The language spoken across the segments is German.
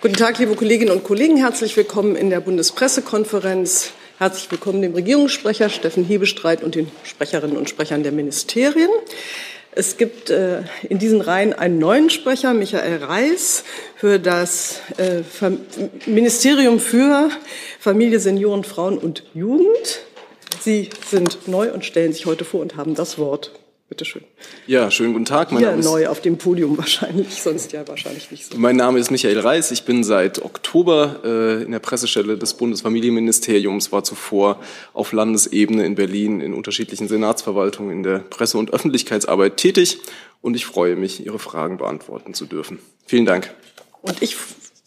Guten Tag, liebe Kolleginnen und Kollegen. Herzlich willkommen in der Bundespressekonferenz. Herzlich willkommen dem Regierungssprecher Steffen Hebestreit und den Sprecherinnen und Sprechern der Ministerien. Es gibt äh, in diesen Reihen einen neuen Sprecher, Michael Reis, für das äh, Ministerium für Familie, Senioren, Frauen und Jugend. Sie sind neu und stellen sich heute vor und haben das Wort. Bitte schön. Ja, schönen guten Tag. Mein Hier Name neu auf dem Podium wahrscheinlich, sonst ja wahrscheinlich nicht so. Mein Name ist Michael Reis. Ich bin seit Oktober äh, in der Pressestelle des Bundesfamilienministeriums, war zuvor auf Landesebene in Berlin in unterschiedlichen Senatsverwaltungen in der Presse- und Öffentlichkeitsarbeit tätig und ich freue mich, Ihre Fragen beantworten zu dürfen. Vielen Dank. Und ich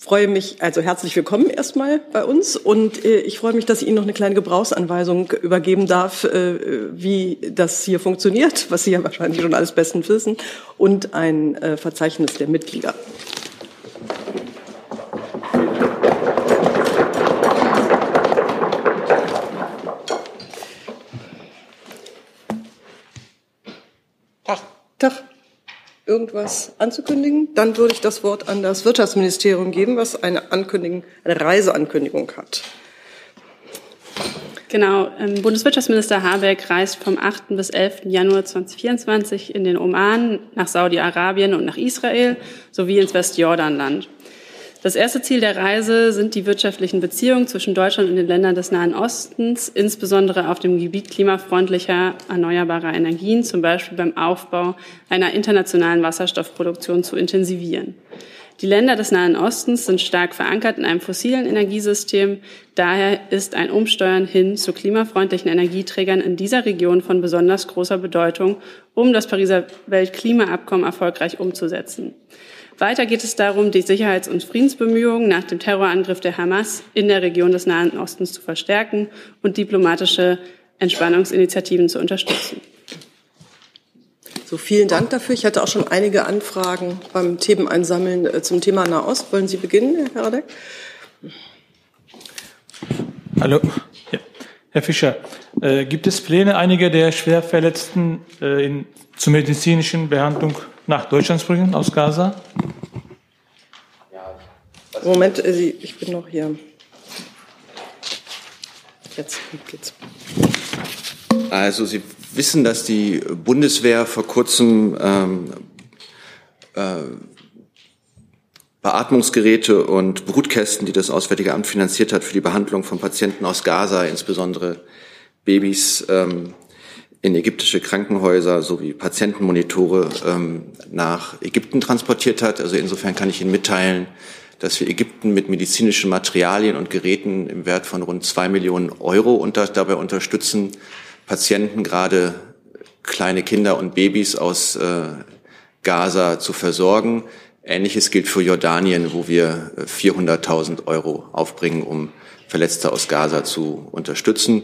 freue mich, also herzlich willkommen erstmal bei uns und äh, ich freue mich, dass ich Ihnen noch eine kleine Gebrauchsanweisung übergeben darf, äh, wie das hier funktioniert, was Sie ja wahrscheinlich schon alles bestens wissen, und ein äh, Verzeichnis der Mitglieder. Tag. Tag irgendwas anzukündigen? Dann würde ich das Wort an das Wirtschaftsministerium geben, was eine, Ankündigung, eine Reiseankündigung hat. Genau, ähm, Bundeswirtschaftsminister Habeck reist vom 8. bis 11. Januar 2024 in den Oman, nach Saudi-Arabien und nach Israel sowie ins Westjordanland. Das erste Ziel der Reise sind die wirtschaftlichen Beziehungen zwischen Deutschland und den Ländern des Nahen Ostens, insbesondere auf dem Gebiet klimafreundlicher erneuerbarer Energien, zum Beispiel beim Aufbau einer internationalen Wasserstoffproduktion zu intensivieren. Die Länder des Nahen Ostens sind stark verankert in einem fossilen Energiesystem. Daher ist ein Umsteuern hin zu klimafreundlichen Energieträgern in dieser Region von besonders großer Bedeutung, um das Pariser Weltklimaabkommen erfolgreich umzusetzen. Weiter geht es darum, die Sicherheits- und Friedensbemühungen nach dem Terrorangriff der Hamas in der Region des Nahen Ostens zu verstärken und diplomatische Entspannungsinitiativen zu unterstützen. So, vielen Dank dafür. Ich hatte auch schon einige Anfragen beim Themeneinsammeln äh, zum Thema Nahost. Wollen Sie beginnen, Herr Radek? Hallo. Ja. Herr Fischer, äh, gibt es Pläne, einige der Schwerverletzten äh, in, zur medizinischen Behandlung nach Deutschland zu bringen aus Gaza? Moment, äh, ich bin noch hier. Jetzt geht's. Also Sie wissen, dass die Bundeswehr vor kurzem ähm, äh, Beatmungsgeräte und Brutkästen, die das Auswärtige Amt finanziert hat, für die Behandlung von Patienten aus Gaza, insbesondere Babys, ähm, in ägyptische Krankenhäuser sowie Patientenmonitore ähm, nach Ägypten transportiert hat. Also insofern kann ich Ihnen mitteilen, dass wir Ägypten mit medizinischen Materialien und Geräten im Wert von rund zwei Millionen Euro unter, dabei unterstützen, Patienten, gerade kleine Kinder und Babys aus äh, Gaza zu versorgen. Ähnliches gilt für Jordanien, wo wir 400.000 Euro aufbringen, um Verletzte aus Gaza zu unterstützen.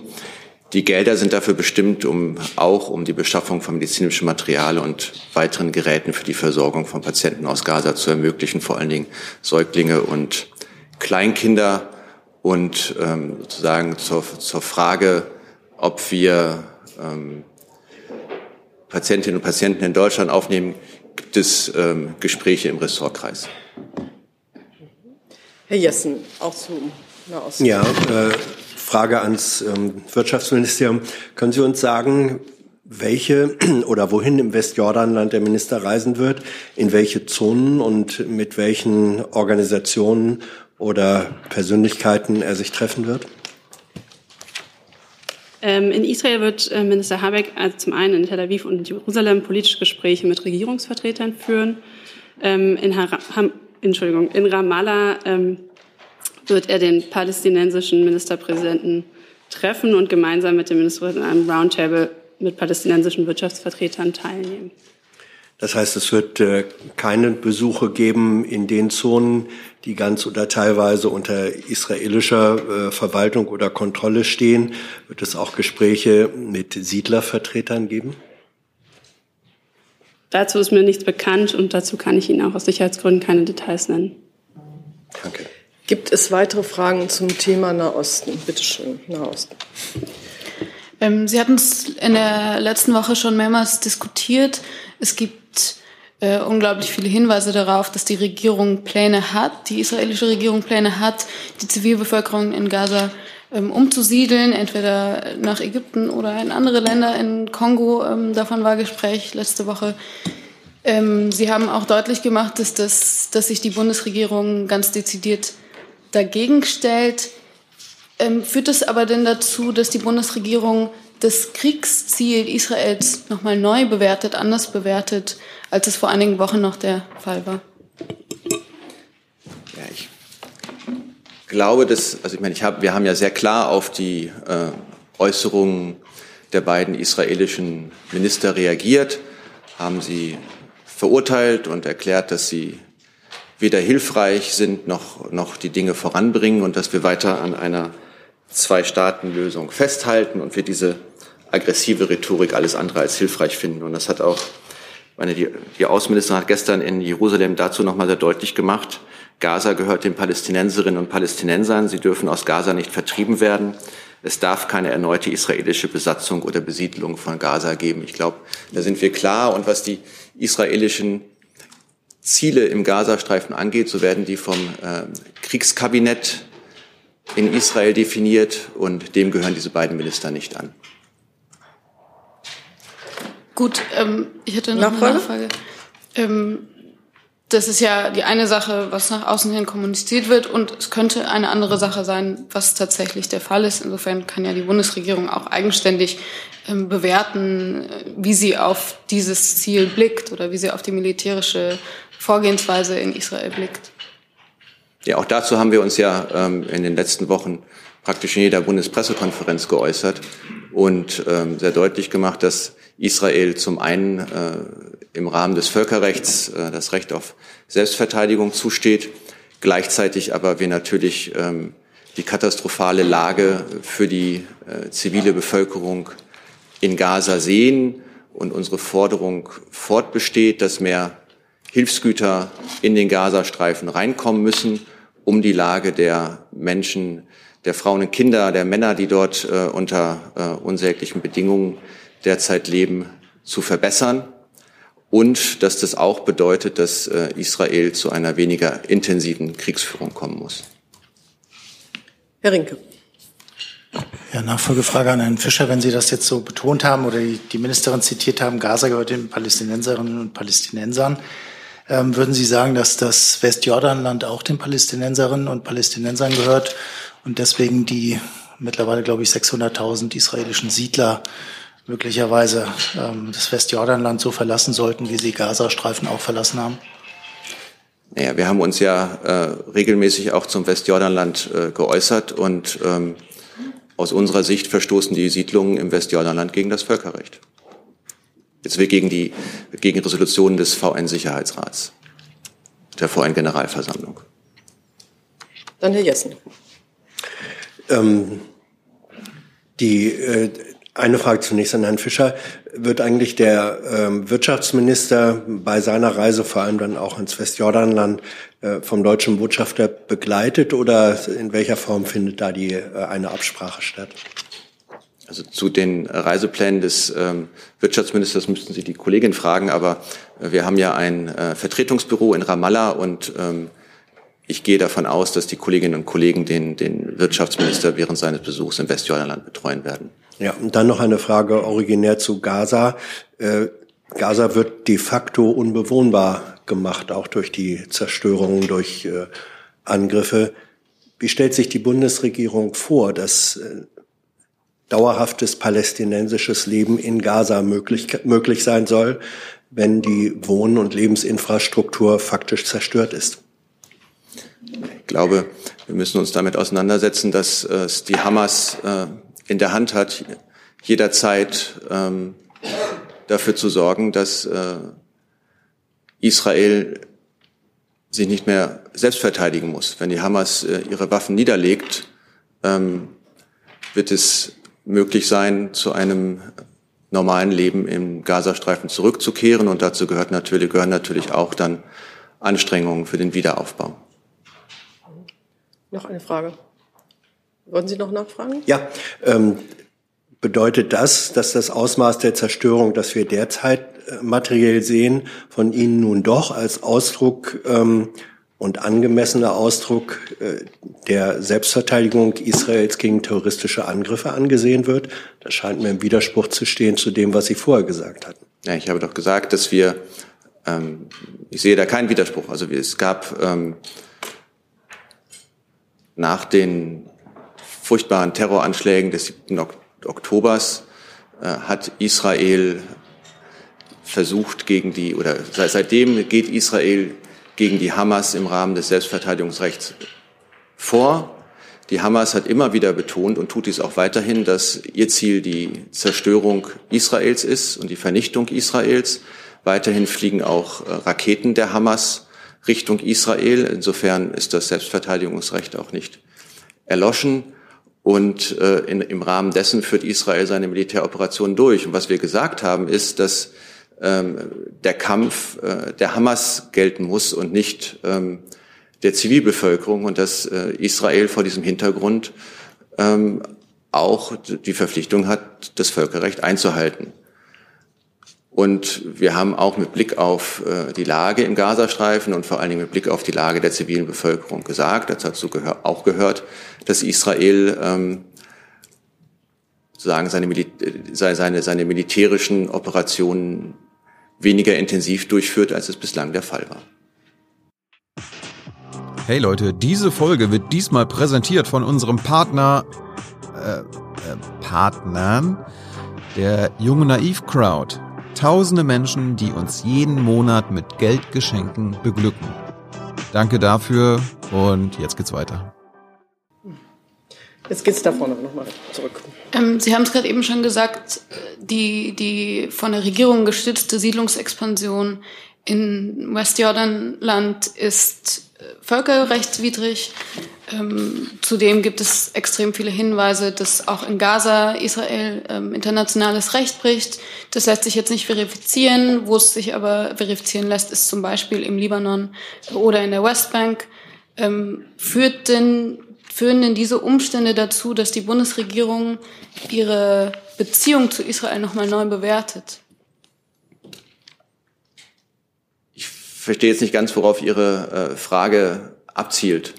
Die Gelder sind dafür bestimmt, um auch um die Beschaffung von medizinischem Material und weiteren Geräten für die Versorgung von Patienten aus Gaza zu ermöglichen, vor allen Dingen Säuglinge und Kleinkinder. Und ähm, sozusagen zur, zur Frage, ob wir ähm, Patientinnen und Patienten in Deutschland aufnehmen, gibt es ähm, Gespräche im Ressortkreis. Herr Jessen, auch zum Nahosten. Ja, äh, Frage ans ähm, Wirtschaftsministerium. Können Sie uns sagen, welche oder wohin im Westjordanland der Minister reisen wird, in welche Zonen und mit welchen Organisationen oder Persönlichkeiten er sich treffen wird? Ähm, in Israel wird äh, Minister Habeck also zum einen in Tel Aviv und Jerusalem politische Gespräche mit Regierungsvertretern führen. Ähm, in, Entschuldigung, in Ramallah wird er den palästinensischen Ministerpräsidenten treffen und gemeinsam mit dem Ministerpräsidenten an einem Roundtable mit palästinensischen Wirtschaftsvertretern teilnehmen. Das heißt, es wird äh, keine Besuche geben in den Zonen, die ganz oder teilweise unter israelischer äh, Verwaltung oder Kontrolle stehen. Wird es auch Gespräche mit Siedlervertretern geben? Dazu ist mir nichts bekannt und dazu kann ich Ihnen auch aus Sicherheitsgründen keine Details nennen. Danke. Gibt es weitere Fragen zum Thema Nahosten? Bitte schön, Nahosten. Ähm, Sie hatten es in der letzten Woche schon mehrmals diskutiert. Es gibt äh, unglaublich viele Hinweise darauf, dass die Regierung Pläne hat, die israelische Regierung Pläne hat, die Zivilbevölkerung in Gaza ähm, umzusiedeln, entweder nach Ägypten oder in andere Länder, in Kongo. Ähm, davon war Gespräch letzte Woche. Ähm, Sie haben auch deutlich gemacht, dass, das, dass sich die Bundesregierung ganz dezidiert dagegen stellt. Ähm, führt das aber denn dazu, dass die Bundesregierung das Kriegsziel Israels nochmal neu bewertet, anders bewertet, als es vor einigen Wochen noch der Fall war? Ja, ich glaube, dass, also ich meine, ich hab, wir haben ja sehr klar auf die äh, Äußerungen der beiden israelischen Minister reagiert, haben sie verurteilt und erklärt, dass sie weder hilfreich sind noch, noch die Dinge voranbringen und dass wir weiter an einer Zwei-Staaten-Lösung festhalten und wir diese aggressive Rhetorik alles andere als hilfreich finden. Und das hat auch, meine, die, die Außenministerin hat gestern in Jerusalem dazu nochmal sehr deutlich gemacht. Gaza gehört den Palästinenserinnen und Palästinensern. Sie dürfen aus Gaza nicht vertrieben werden. Es darf keine erneute israelische Besatzung oder Besiedlung von Gaza geben. Ich glaube, da sind wir klar. Und was die israelischen Ziele im Gazastreifen angeht, so werden die vom äh, Kriegskabinett in Israel definiert und dem gehören diese beiden Minister nicht an. Gut, ähm, ich hätte noch Nachfrage? eine Nachfrage. Ähm, das ist ja die eine Sache, was nach außen hin kommuniziert wird und es könnte eine andere Sache sein, was tatsächlich der Fall ist. Insofern kann ja die Bundesregierung auch eigenständig ähm, bewerten, wie sie auf dieses Ziel blickt oder wie sie auf die militärische Vorgehensweise in Israel blickt. Ja, auch dazu haben wir uns ja ähm, in den letzten Wochen praktisch in jeder Bundespressekonferenz geäußert und ähm, sehr deutlich gemacht, dass Israel zum einen äh, im Rahmen des Völkerrechts äh, das Recht auf Selbstverteidigung zusteht, gleichzeitig aber wir natürlich ähm, die katastrophale Lage für die äh, zivile Bevölkerung in Gaza sehen und unsere Forderung fortbesteht, dass mehr Hilfsgüter in den Gazastreifen reinkommen müssen, um die Lage der Menschen, der Frauen und Kinder, der Männer, die dort äh, unter äh, unsäglichen Bedingungen derzeit leben, zu verbessern. Und dass das auch bedeutet, dass äh, Israel zu einer weniger intensiven Kriegsführung kommen muss. Herr Rinke. Ja, Nachfolgefrage an Herrn Fischer. Wenn Sie das jetzt so betont haben oder die Ministerin zitiert haben, Gaza gehört den Palästinenserinnen und Palästinensern. Ähm, würden Sie sagen, dass das Westjordanland auch den Palästinenserinnen und Palästinensern gehört und deswegen die mittlerweile, glaube ich, 600.000 israelischen Siedler möglicherweise ähm, das Westjordanland so verlassen sollten, wie sie Gazastreifen auch verlassen haben? Naja, wir haben uns ja äh, regelmäßig auch zum Westjordanland äh, geäußert und ähm, aus unserer Sicht verstoßen die Siedlungen im Westjordanland gegen das Völkerrecht. Jetzt wir gegen die gegen Resolutionen des VN-Sicherheitsrats, der VN-Generalversammlung. Dann Herr Jessen. Ähm, die äh, eine Frage zunächst an Herrn Fischer. Wird eigentlich der ähm, Wirtschaftsminister bei seiner Reise vor allem dann auch ins Westjordanland äh, vom deutschen Botschafter begleitet oder in welcher Form findet da die äh, eine Absprache statt? Also zu den Reiseplänen des ähm, Wirtschaftsministers müssten Sie die Kollegin fragen, aber äh, wir haben ja ein äh, Vertretungsbüro in Ramallah und ähm, ich gehe davon aus, dass die Kolleginnen und Kollegen den, den Wirtschaftsminister während seines Besuchs im Westjordanland betreuen werden. Ja, und dann noch eine Frage originär zu Gaza. Äh, Gaza wird de facto unbewohnbar gemacht, auch durch die Zerstörung, durch äh, Angriffe. Wie stellt sich die Bundesregierung vor, dass äh, dauerhaftes palästinensisches Leben in Gaza möglich, möglich sein soll, wenn die Wohn- und Lebensinfrastruktur faktisch zerstört ist. Ich glaube, wir müssen uns damit auseinandersetzen, dass äh, es die Hamas äh, in der Hand hat, jederzeit ähm, dafür zu sorgen, dass äh, Israel sich nicht mehr selbst verteidigen muss. Wenn die Hamas ihre Waffen niederlegt, ähm, wird es möglich sein, zu einem normalen Leben im Gazastreifen zurückzukehren. Und dazu gehört natürlich, gehören natürlich auch dann Anstrengungen für den Wiederaufbau. Noch eine Frage. Wollen Sie noch nachfragen? Ja. Ähm, bedeutet das, dass das Ausmaß der Zerstörung, das wir derzeit materiell sehen, von Ihnen nun doch als Ausdruck ähm, und angemessener Ausdruck äh, der Selbstverteidigung Israels gegen terroristische Angriffe angesehen wird. Das scheint mir im Widerspruch zu stehen zu dem, was Sie vorher gesagt hatten. Ja, ich habe doch gesagt, dass wir, ähm, ich sehe da keinen Widerspruch. Also es gab ähm, nach den furchtbaren Terroranschlägen des 7. Oktobers äh, hat Israel versucht gegen die, oder seitdem geht Israel gegen die Hamas im Rahmen des Selbstverteidigungsrechts vor. Die Hamas hat immer wieder betont und tut dies auch weiterhin, dass ihr Ziel die Zerstörung Israels ist und die Vernichtung Israels. Weiterhin fliegen auch äh, Raketen der Hamas Richtung Israel. Insofern ist das Selbstverteidigungsrecht auch nicht erloschen. Und äh, in, im Rahmen dessen führt Israel seine Militäroperation durch. Und was wir gesagt haben, ist, dass der Kampf äh, der Hamas gelten muss und nicht ähm, der Zivilbevölkerung und dass äh, Israel vor diesem Hintergrund ähm, auch die Verpflichtung hat, das Völkerrecht einzuhalten. Und wir haben auch mit Blick auf äh, die Lage im Gazastreifen und vor allen Dingen mit Blick auf die Lage der zivilen Bevölkerung gesagt, dazu auch gehört, dass Israel ähm, sagen seine, seine, seine militärischen Operationen weniger intensiv durchführt, als es bislang der Fall war. Hey Leute, diese Folge wird diesmal präsentiert von unserem Partner, äh, äh, Partnern, der Junge Naiv Crowd. Tausende Menschen, die uns jeden Monat mit Geldgeschenken beglücken. Danke dafür und jetzt geht's weiter. Jetzt geht's da vorne nochmal zurück. Ähm, Sie haben es gerade eben schon gesagt, die, die von der Regierung gestützte Siedlungsexpansion in Westjordanland ist äh, völkerrechtswidrig. Ähm, zudem gibt es extrem viele Hinweise, dass auch in Gaza Israel ähm, internationales Recht bricht. Das lässt sich jetzt nicht verifizieren. Wo es sich aber verifizieren lässt, ist zum Beispiel im Libanon oder in der Westbank. Ähm, führt denn Führen denn diese Umstände dazu, dass die Bundesregierung ihre Beziehung zu Israel nochmal neu bewertet? Ich verstehe jetzt nicht ganz, worauf Ihre äh, Frage abzielt.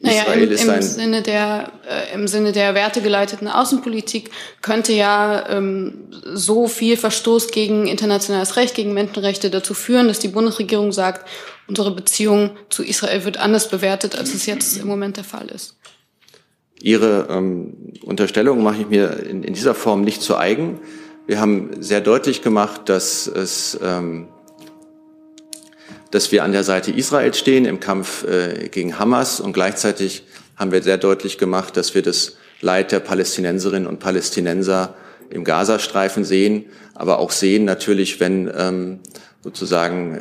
Naja, Israel im, im Sinne der äh, im Sinne der wertegeleiteten Außenpolitik könnte ja ähm, so viel Verstoß gegen internationales Recht, gegen Menschenrechte dazu führen, dass die Bundesregierung sagt, unsere Beziehung zu Israel wird anders bewertet, als es jetzt im Moment der Fall ist. Ihre ähm, Unterstellung mache ich mir in, in, dieser Form nicht zu eigen. Wir haben sehr deutlich gemacht, dass es ähm, dass wir an der Seite Israels stehen im Kampf äh, gegen Hamas und gleichzeitig haben wir sehr deutlich gemacht, dass wir das Leid der Palästinenserinnen und Palästinenser im Gazastreifen sehen, aber auch sehen natürlich, wenn ähm, sozusagen äh,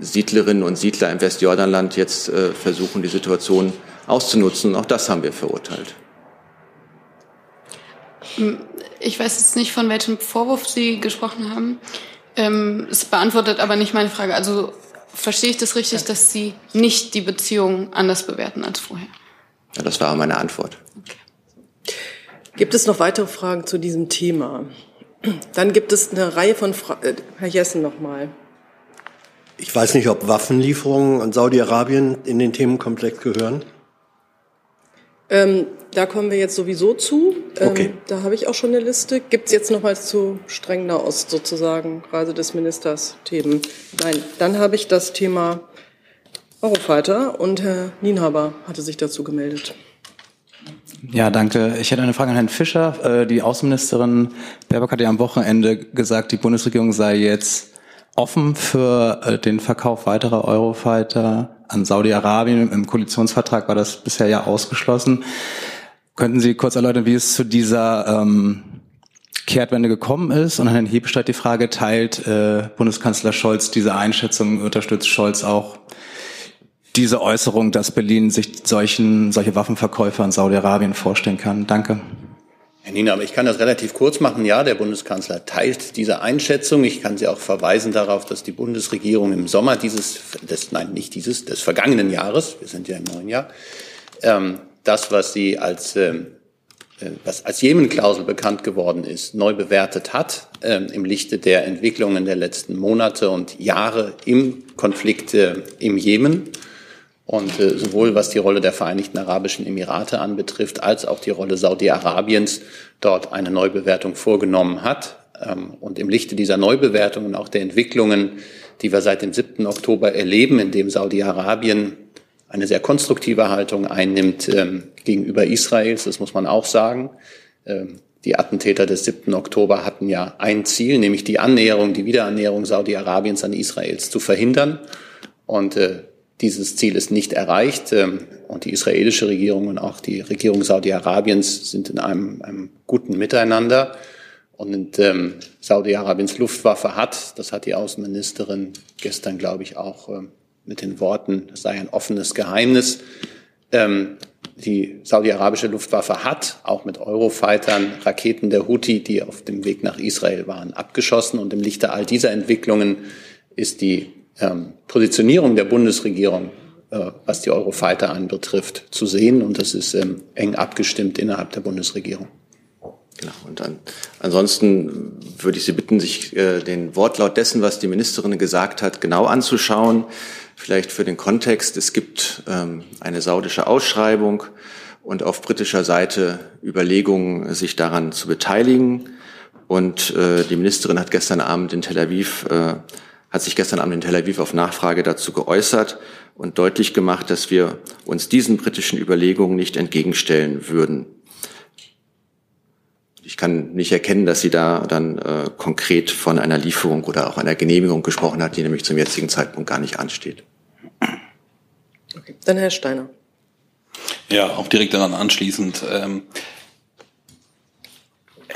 Siedlerinnen und Siedler im Westjordanland jetzt äh, versuchen, die Situation auszunutzen. Auch das haben wir verurteilt. Ich weiß jetzt nicht, von welchem Vorwurf Sie gesprochen haben. Ähm, es beantwortet aber nicht meine Frage. Also verstehe ich das richtig, dass Sie nicht die Beziehung anders bewerten als vorher? Ja, das war meine Antwort. Okay. Gibt es noch weitere Fragen zu diesem Thema? Dann gibt es eine Reihe von Fragen. Äh, Herr Jessen nochmal. Ich weiß nicht, ob Waffenlieferungen an Saudi-Arabien in den Themenkomplex gehören. Ähm, da kommen wir jetzt sowieso zu. Ähm, okay. Da habe ich auch schon eine Liste. Gibt es jetzt noch mal zu streng Nahost sozusagen, Reise des Ministers Themen? Nein, dann habe ich das Thema Eurofighter und Herr Nienhaber hatte sich dazu gemeldet. Ja, danke. Ich hätte eine Frage an Herrn Fischer. Äh, die Außenministerin Baerbock hat ja am Wochenende gesagt, die Bundesregierung sei jetzt offen für äh, den Verkauf weiterer Eurofighter an Saudi-Arabien. Im Koalitionsvertrag war das bisher ja ausgeschlossen. Könnten Sie kurz erläutern, wie es zu dieser ähm, Kehrtwende gekommen ist? Und an Herrn Hebestreit die Frage, teilt äh, Bundeskanzler Scholz diese Einschätzung, unterstützt Scholz auch diese Äußerung, dass Berlin sich solchen, solche Waffenverkäufe an Saudi-Arabien vorstellen kann? Danke. Herr Nina, aber ich kann das relativ kurz machen. Ja, der Bundeskanzler teilt diese Einschätzung. Ich kann Sie auch verweisen darauf, dass die Bundesregierung im Sommer dieses, des, nein, nicht dieses, des vergangenen Jahres, wir sind ja im neuen Jahr, ähm, das, was sie als ähm, äh, was als Jemen-Klausel bekannt geworden ist, neu bewertet hat äh, im Lichte der Entwicklungen der letzten Monate und Jahre im Konflikt äh, im Jemen. Und äh, sowohl was die Rolle der Vereinigten Arabischen Emirate anbetrifft, als auch die Rolle Saudi-Arabiens dort eine Neubewertung vorgenommen hat. Ähm, und im Lichte dieser Neubewertung und auch der Entwicklungen, die wir seit dem 7. Oktober erleben, in dem Saudi-Arabien eine sehr konstruktive Haltung einnimmt ähm, gegenüber Israels, das muss man auch sagen. Ähm, die Attentäter des 7. Oktober hatten ja ein Ziel, nämlich die Annäherung, die Wiederannäherung Saudi-Arabiens an Israels zu verhindern. Und äh, dieses Ziel ist nicht erreicht. Ähm, und die israelische Regierung und auch die Regierung Saudi-Arabiens sind in einem, einem, guten Miteinander. Und ähm, Saudi-Arabiens Luftwaffe hat, das hat die Außenministerin gestern, glaube ich, auch ähm, mit den Worten, es sei ein offenes Geheimnis. Ähm, die saudi-arabische Luftwaffe hat auch mit Eurofightern Raketen der Houthi, die auf dem Weg nach Israel waren, abgeschossen. Und im Lichte all dieser Entwicklungen ist die ähm, Positionierung der Bundesregierung, äh, was die Eurofighter anbetrifft, zu sehen. Und das ist ähm, eng abgestimmt innerhalb der Bundesregierung. Genau. Und an, ansonsten würde ich Sie bitten, sich äh, den Wortlaut dessen, was die Ministerin gesagt hat, genau anzuschauen. Vielleicht für den Kontext. Es gibt ähm, eine saudische Ausschreibung und auf britischer Seite Überlegungen, sich daran zu beteiligen. Und äh, die Ministerin hat gestern Abend in Tel Aviv, äh, hat sich gestern Abend in Tel Aviv auf Nachfrage dazu geäußert und deutlich gemacht, dass wir uns diesen britischen Überlegungen nicht entgegenstellen würden ich kann nicht erkennen, dass sie da dann äh, konkret von einer Lieferung oder auch einer Genehmigung gesprochen hat, die nämlich zum jetzigen Zeitpunkt gar nicht ansteht. Okay. Dann Herr Steiner. Ja, auch direkt daran anschließend. Ähm,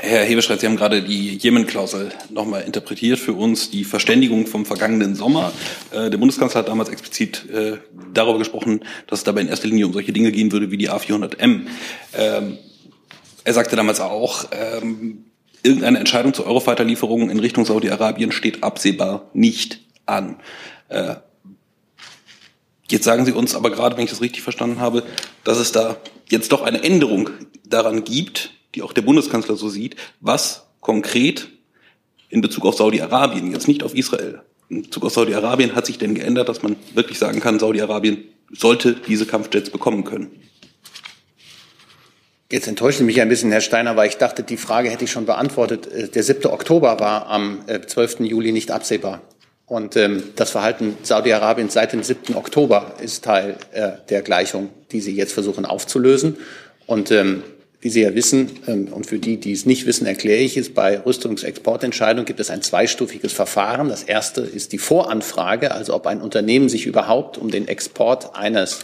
Herr Hebestreit, Sie haben gerade die Jemen-Klausel nochmal interpretiert für uns, die Verständigung vom vergangenen Sommer. Äh, der Bundeskanzler hat damals explizit äh, darüber gesprochen, dass es dabei in erster Linie um solche Dinge gehen würde wie die A400M. Ähm, er sagte damals auch, ähm, irgendeine Entscheidung zur Eurofighter-Lieferung in Richtung Saudi-Arabien steht absehbar nicht an. Äh, jetzt sagen Sie uns aber gerade, wenn ich das richtig verstanden habe, dass es da jetzt doch eine Änderung daran gibt, die auch der Bundeskanzler so sieht, was konkret in Bezug auf Saudi-Arabien, jetzt nicht auf Israel, in Bezug auf Saudi-Arabien hat sich denn geändert, dass man wirklich sagen kann, Saudi-Arabien sollte diese Kampfjets bekommen können? Jetzt enttäuscht mich ein bisschen, Herr Steiner, weil ich dachte, die Frage hätte ich schon beantwortet. Äh, der 7. Oktober war am 12. Äh, Juli nicht absehbar. Und ähm, das Verhalten Saudi-Arabiens seit dem 7. Oktober ist Teil äh, der Gleichung, die Sie jetzt versuchen aufzulösen. Und ähm, wie Sie ja wissen, ähm, und für die, die es nicht wissen, erkläre ich es, bei Rüstungsexportentscheidungen gibt es ein zweistufiges Verfahren. Das erste ist die Voranfrage, also ob ein Unternehmen sich überhaupt um den Export eines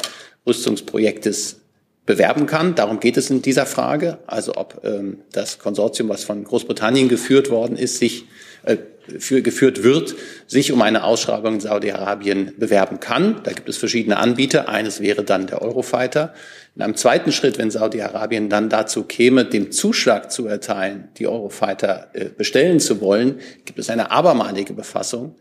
Rüstungsprojektes bewerben kann. Darum geht es in dieser Frage. Also ob ähm, das Konsortium, was von Großbritannien geführt worden ist, sich äh, für, geführt wird, sich um eine Ausschreibung in Saudi-Arabien bewerben kann. Da gibt es verschiedene Anbieter. Eines wäre dann der Eurofighter. In einem zweiten Schritt, wenn Saudi-Arabien dann dazu käme, dem Zuschlag zu erteilen, die Eurofighter äh, bestellen zu wollen, gibt es eine abermalige Befassung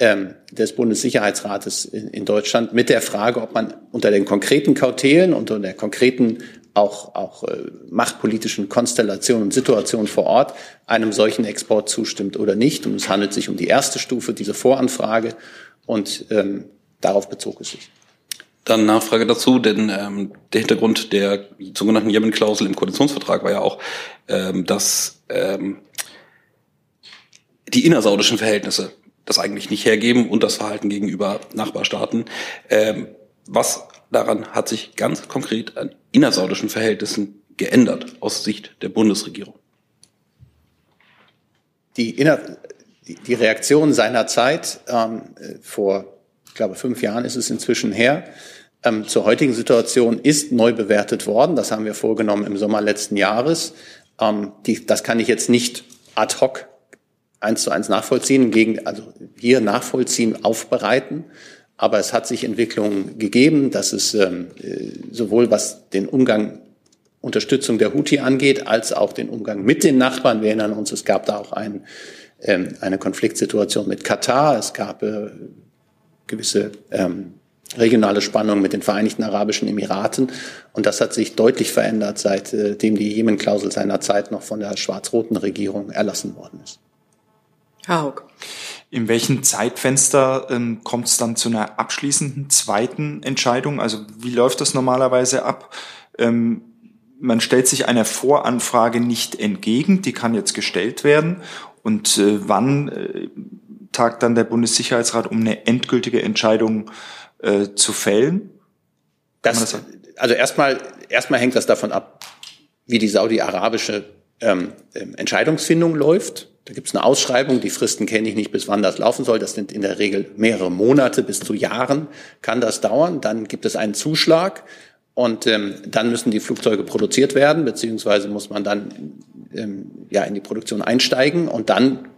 ähm, des Bundessicherheitsrates in, in Deutschland mit der Frage, ob man unter den konkreten Kautelen, unter der konkreten auch, auch äh, machtpolitischen Konstellationen und Situationen vor Ort einem solchen Export zustimmt oder nicht. Und es handelt sich um die erste Stufe, diese Voranfrage. Und ähm, darauf bezog es sich. Dann Nachfrage dazu, denn ähm, der Hintergrund der sogenannten Yemen-Klausel im Koalitionsvertrag war ja auch, ähm, dass ähm, die innersaudischen Verhältnisse das eigentlich nicht hergeben und das Verhalten gegenüber Nachbarstaaten. Ähm, was daran hat sich ganz konkret an innersaudischen Verhältnissen geändert aus Sicht der Bundesregierung? Die, inner, die, Reaktion seiner Zeit ähm, vor, ich glaube, fünf Jahren ist es inzwischen her, ähm, zur heutigen Situation ist neu bewertet worden. Das haben wir vorgenommen im Sommer letzten Jahres. Ähm, die, das kann ich jetzt nicht ad hoc eins zu eins nachvollziehen, gegen, also hier nachvollziehen, aufbereiten. Aber es hat sich Entwicklungen gegeben, dass es ähm, äh, sowohl was den Umgang Unterstützung der Houthi angeht, als auch den Umgang mit den Nachbarn. Wir erinnern uns, es gab da auch ein, ähm, eine Konfliktsituation mit Katar. Es gab äh, gewisse ähm, regionale Spannungen mit den Vereinigten Arabischen Emiraten. Und das hat sich deutlich verändert, seitdem die Jemen-Klausel seinerzeit noch von der schwarz-roten Regierung erlassen worden ist. Herr Haug. In welchem Zeitfenster ähm, kommt es dann zu einer abschließenden zweiten Entscheidung? Also wie läuft das normalerweise ab? Ähm, man stellt sich einer Voranfrage nicht entgegen, die kann jetzt gestellt werden. Und äh, wann äh, tagt dann der Bundessicherheitsrat, um eine endgültige Entscheidung äh, zu fällen? Das, das also erstmal, erstmal hängt das davon ab, wie die saudi-arabische ähm, Entscheidungsfindung läuft. Da gibt es eine Ausschreibung, die Fristen kenne ich nicht, bis wann das laufen soll. Das sind in der Regel mehrere Monate bis zu Jahren kann das dauern. Dann gibt es einen Zuschlag und ähm, dann müssen die Flugzeuge produziert werden, beziehungsweise muss man dann ähm, ja in die Produktion einsteigen und dann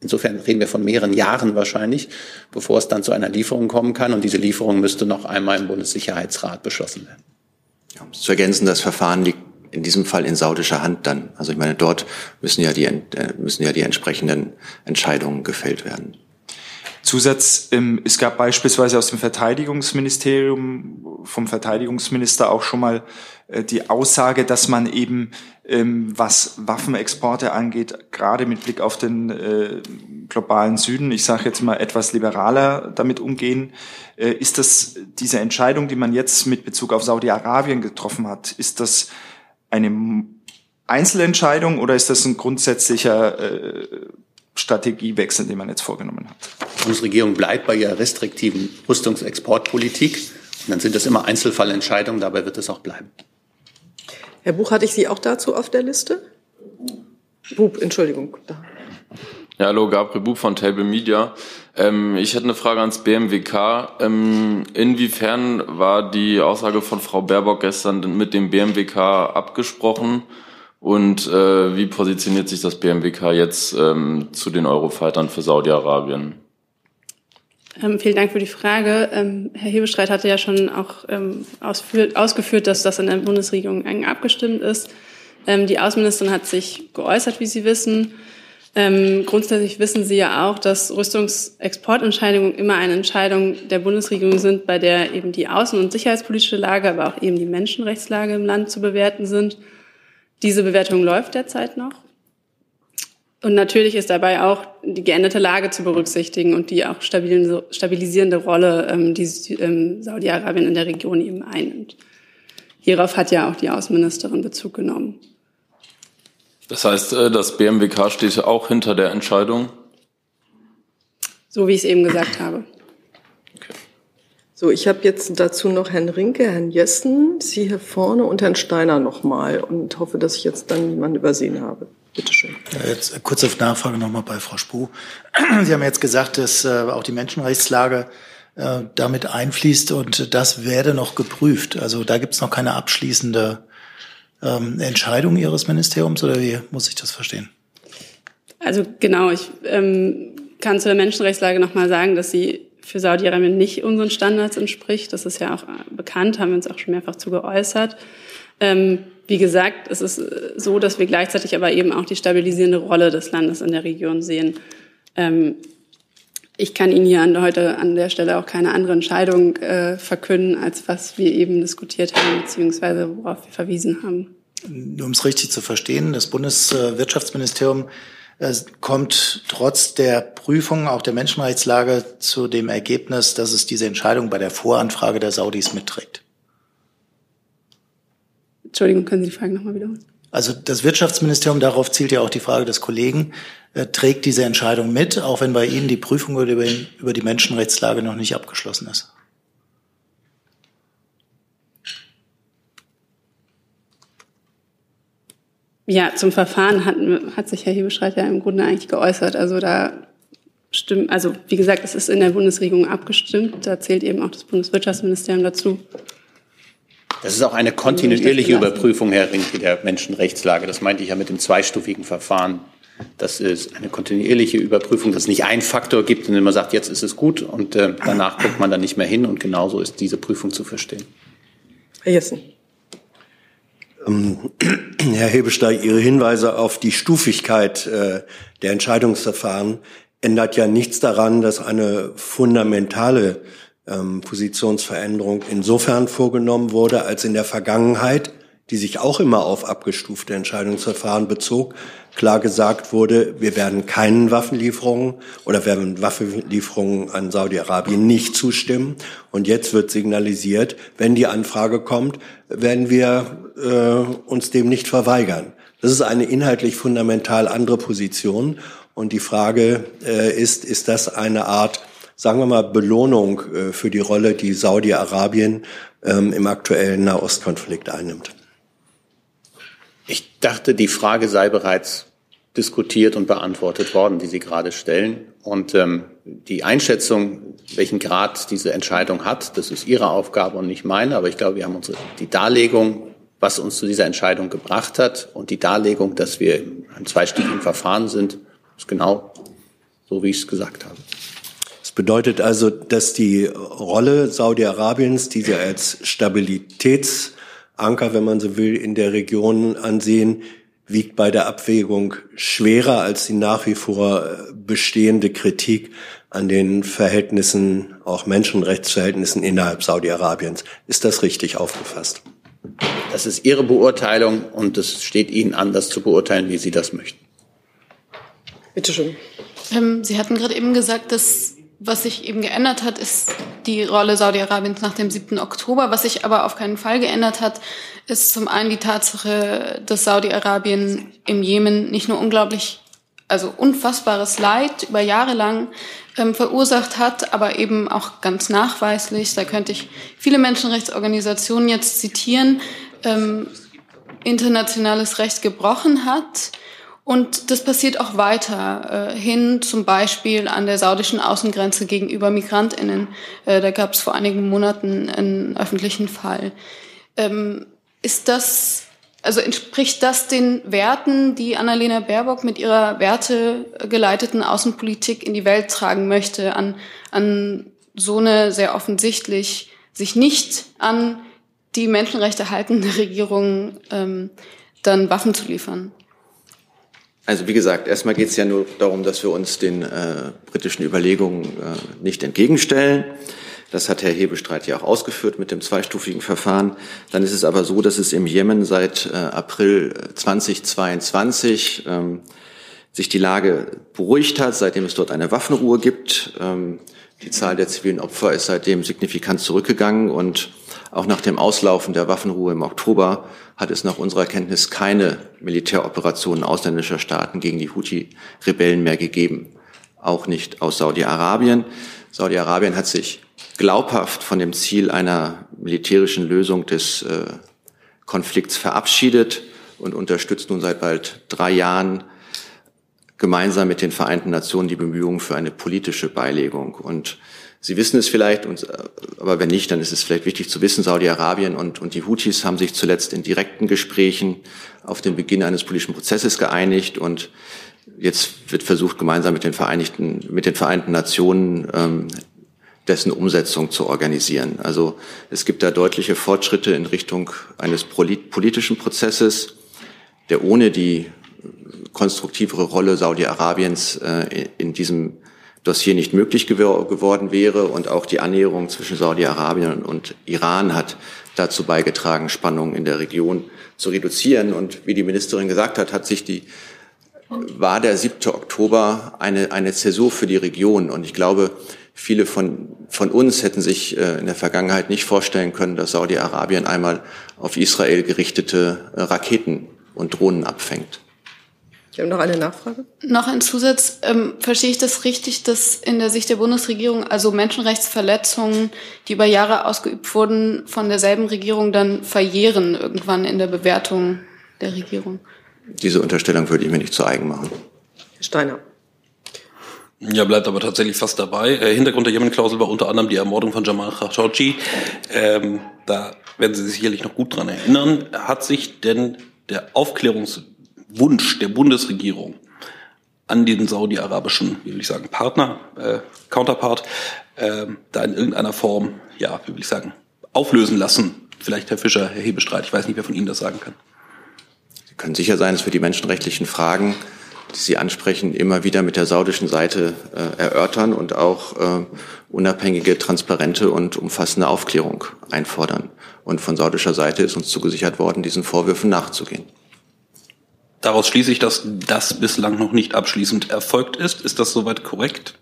Insofern reden wir von mehreren Jahren wahrscheinlich, bevor es dann zu einer Lieferung kommen kann. Und diese Lieferung müsste noch einmal im Bundessicherheitsrat beschlossen werden. Ja, um zu ergänzen, das Verfahren liegt in diesem Fall in saudischer Hand dann. Also ich meine, dort müssen ja die, äh, müssen ja die entsprechenden Entscheidungen gefällt werden. Zusatz, es gab beispielsweise aus dem Verteidigungsministerium, vom Verteidigungsminister auch schon mal äh, die Aussage, dass man eben, ähm, was Waffenexporte angeht, gerade mit Blick auf den äh, globalen Süden, ich sage jetzt mal etwas liberaler damit umgehen. Ist das diese Entscheidung, die man jetzt mit Bezug auf Saudi-Arabien getroffen hat, ist das eine Einzelentscheidung oder ist das ein grundsätzlicher äh, Strategiewechsel, den man jetzt vorgenommen hat? Die Bundesregierung bleibt bei ihrer restriktiven Rüstungsexportpolitik. Und dann sind das immer Einzelfallentscheidungen, dabei wird es auch bleiben. Herr Buch, hatte ich Sie auch dazu auf der Liste? Bub, Entschuldigung. Ja, hallo, Gabriel Bub von Table Media. Ähm, ich hätte eine Frage ans BMWK. Ähm, inwiefern war die Aussage von Frau Baerbock gestern mit dem BMWK abgesprochen? Und äh, wie positioniert sich das BMWK jetzt ähm, zu den Eurofightern für Saudi-Arabien? Ähm, vielen Dank für die Frage. Ähm, Herr Hebestreit hatte ja schon auch ähm, ausgeführt, dass das in der Bundesregierung abgestimmt ist. Ähm, die Außenministerin hat sich geäußert, wie Sie wissen. Ähm, grundsätzlich wissen Sie ja auch, dass Rüstungsexportentscheidungen immer eine Entscheidung der Bundesregierung sind, bei der eben die außen- und sicherheitspolitische Lage, aber auch eben die Menschenrechtslage im Land zu bewerten sind. Diese Bewertung läuft derzeit noch. Und natürlich ist dabei auch die geänderte Lage zu berücksichtigen und die auch stabilisierende Rolle, ähm, die ähm, Saudi-Arabien in der Region eben einnimmt. Hierauf hat ja auch die Außenministerin Bezug genommen. Das heißt, äh, das BMWK steht auch hinter der Entscheidung? So wie ich es eben gesagt habe. So, ich habe jetzt dazu noch Herrn Rinke, Herrn Jessen, Sie hier vorne und Herrn Steiner nochmal und hoffe, dass ich jetzt dann niemanden übersehen habe. Bitte schön. Ja, jetzt kurze Nachfrage nochmal bei Frau Spuh. Sie haben jetzt gesagt, dass äh, auch die Menschenrechtslage äh, damit einfließt und das werde noch geprüft. Also da gibt es noch keine abschließende ähm, Entscheidung Ihres Ministeriums oder wie muss ich das verstehen? Also genau, ich ähm, kann zu der Menschenrechtslage nochmal sagen, dass sie für Saudi-Arabien nicht unseren Standards entspricht. Das ist ja auch äh, bekannt, haben wir uns auch schon mehrfach zu geäußert. Ähm, wie gesagt, es ist äh, so, dass wir gleichzeitig aber eben auch die stabilisierende Rolle des Landes in der Region sehen. Ähm, ich kann Ihnen hier an, heute an der Stelle auch keine andere Entscheidung äh, verkünden, als was wir eben diskutiert haben, beziehungsweise worauf wir verwiesen haben. Nur um es richtig zu verstehen, das Bundeswirtschaftsministerium kommt trotz der Prüfung auch der Menschenrechtslage zu dem Ergebnis, dass es diese Entscheidung bei der Voranfrage der Saudis mitträgt. Entschuldigung, können Sie die Frage nochmal wiederholen? Also das Wirtschaftsministerium, darauf zielt ja auch die Frage des Kollegen, äh, trägt diese Entscheidung mit, auch wenn bei Ihnen die Prüfung über, über die Menschenrechtslage noch nicht abgeschlossen ist. Ja, zum Verfahren hat, hat sich Herr Hebestreit ja im Grunde eigentlich geäußert. Also da stimmt, also wie gesagt, es ist in der Bundesregierung abgestimmt. Da zählt eben auch das Bundeswirtschaftsministerium dazu. Das ist auch eine kontinuierliche Überprüfung, Herr Rinke, der Menschenrechtslage. Das meinte ich ja mit dem zweistufigen Verfahren. Das ist eine kontinuierliche Überprüfung, dass es nicht einen Faktor gibt, in dem man sagt, jetzt ist es gut und äh, danach guckt man dann nicht mehr hin. Und genauso ist diese Prüfung zu verstehen. Herr Jessen. Ähm, Herr Hebestein, Ihre Hinweise auf die Stufigkeit äh, der Entscheidungsverfahren ändert ja nichts daran, dass eine fundamentale ähm, Positionsveränderung insofern vorgenommen wurde, als in der Vergangenheit, die sich auch immer auf abgestufte Entscheidungsverfahren bezog, klar gesagt wurde, wir werden keinen Waffenlieferungen oder werden Waffenlieferungen an Saudi-Arabien nicht zustimmen. Und jetzt wird signalisiert, wenn die Anfrage kommt, werden wir äh, uns dem nicht verweigern. Das ist eine inhaltlich fundamental andere Position. Und die Frage äh, ist, ist das eine Art sagen wir mal, Belohnung äh, für die Rolle, die Saudi-Arabien ähm, im aktuellen Nahostkonflikt einnimmt. Dachte, die Frage sei bereits diskutiert und beantwortet worden, die Sie gerade stellen. Und ähm, die Einschätzung, welchen Grad diese Entscheidung hat, das ist Ihre Aufgabe und nicht meine. Aber ich glaube, wir haben unsere, die Darlegung, was uns zu dieser Entscheidung gebracht hat und die Darlegung, dass wir in einem zweistufigen Verfahren sind, ist genau so, wie ich es gesagt habe bedeutet also, dass die Rolle Saudi-Arabiens, die sie als Stabilitätsanker, wenn man so will, in der Region ansehen, wiegt bei der Abwägung schwerer als die nach wie vor bestehende Kritik an den Verhältnissen, auch Menschenrechtsverhältnissen innerhalb Saudi-Arabiens. Ist das richtig aufgefasst? Das ist Ihre Beurteilung und es steht Ihnen an, das zu beurteilen, wie Sie das möchten. Bitte schön. Ähm, Sie hatten gerade eben gesagt, dass was sich eben geändert hat, ist die Rolle Saudi-Arabiens nach dem 7. Oktober. Was sich aber auf keinen Fall geändert hat, ist zum einen die Tatsache, dass Saudi-Arabien im Jemen nicht nur unglaublich, also unfassbares Leid über Jahre lang ähm, verursacht hat, aber eben auch ganz nachweislich, da könnte ich viele Menschenrechtsorganisationen jetzt zitieren, ähm, internationales Recht gebrochen hat und das passiert auch weiter äh, hin, zum Beispiel an der saudischen Außengrenze gegenüber Migrantinnen. Äh, da gab es vor einigen Monaten einen öffentlichen Fall. Ähm, ist das, also entspricht das den Werten, die Annalena Baerbock mit ihrer wertegeleiteten Außenpolitik in die Welt tragen möchte, an, an so eine sehr offensichtlich sich nicht an die Menschenrechte haltende Regierung ähm, dann Waffen zu liefern? Also wie gesagt, erstmal geht es ja nur darum, dass wir uns den äh, britischen Überlegungen äh, nicht entgegenstellen. Das hat Herr Hebestreit ja auch ausgeführt mit dem zweistufigen Verfahren. Dann ist es aber so, dass es im Jemen seit äh, April 2022 ähm, sich die Lage beruhigt hat, seitdem es dort eine Waffenruhe gibt. Ähm, die Zahl der zivilen Opfer ist seitdem signifikant zurückgegangen und auch nach dem Auslaufen der Waffenruhe im Oktober hat es nach unserer Kenntnis keine Militäroperationen ausländischer Staaten gegen die Houthi-Rebellen mehr gegeben. Auch nicht aus Saudi-Arabien. Saudi-Arabien hat sich glaubhaft von dem Ziel einer militärischen Lösung des äh, Konflikts verabschiedet und unterstützt nun seit bald drei Jahren gemeinsam mit den Vereinten Nationen die Bemühungen für eine politische Beilegung. Und Sie wissen es vielleicht, aber wenn nicht, dann ist es vielleicht wichtig zu wissen, Saudi-Arabien und, und die Houthis haben sich zuletzt in direkten Gesprächen auf den Beginn eines politischen Prozesses geeinigt und jetzt wird versucht, gemeinsam mit den Vereinigten, mit den Vereinten Nationen ähm, dessen Umsetzung zu organisieren. Also es gibt da deutliche Fortschritte in Richtung eines politischen Prozesses, der ohne die konstruktivere Rolle Saudi-Arabiens äh, in diesem Dossier nicht möglich geworden wäre. Und auch die Annäherung zwischen Saudi-Arabien und Iran hat dazu beigetragen, Spannungen in der Region zu reduzieren. Und wie die Ministerin gesagt hat, hat sich die war der 7. Oktober eine, eine Zäsur für die Region. Und ich glaube, viele von, von uns hätten sich äh, in der Vergangenheit nicht vorstellen können, dass Saudi-Arabien einmal auf Israel gerichtete äh, Raketen und Drohnen abfängt. Ich habe noch eine Nachfrage. Noch ein Zusatz. Ähm, verstehe ich das richtig, dass in der Sicht der Bundesregierung also Menschenrechtsverletzungen, die über Jahre ausgeübt wurden, von derselben Regierung dann verjähren irgendwann in der Bewertung der Regierung? Diese Unterstellung würde ich mir nicht zu eigen machen. Herr Steiner. Ja, bleibt aber tatsächlich fast dabei. Äh, Hintergrund der Jemen-Klausel war unter anderem die Ermordung von Jamal Khashoggi. Ähm, da werden Sie sich sicherlich noch gut dran erinnern. Hat sich denn der Aufklärungs Wunsch der Bundesregierung an den saudi-arabischen, wie will ich sagen, Partner, äh, Counterpart, äh, da in irgendeiner Form, ja, wie will ich sagen, auflösen lassen. Vielleicht Herr Fischer, Herr Hebestreit, ich weiß nicht, wer von Ihnen das sagen kann. Sie können sicher sein, dass wir die menschenrechtlichen Fragen die Sie ansprechen, immer wieder mit der saudischen Seite äh, erörtern und auch äh, unabhängige, transparente und umfassende Aufklärung einfordern. Und von saudischer Seite ist uns zugesichert worden, diesen Vorwürfen nachzugehen. Daraus schließe ich, dass das bislang noch nicht abschließend erfolgt ist. Ist das soweit korrekt?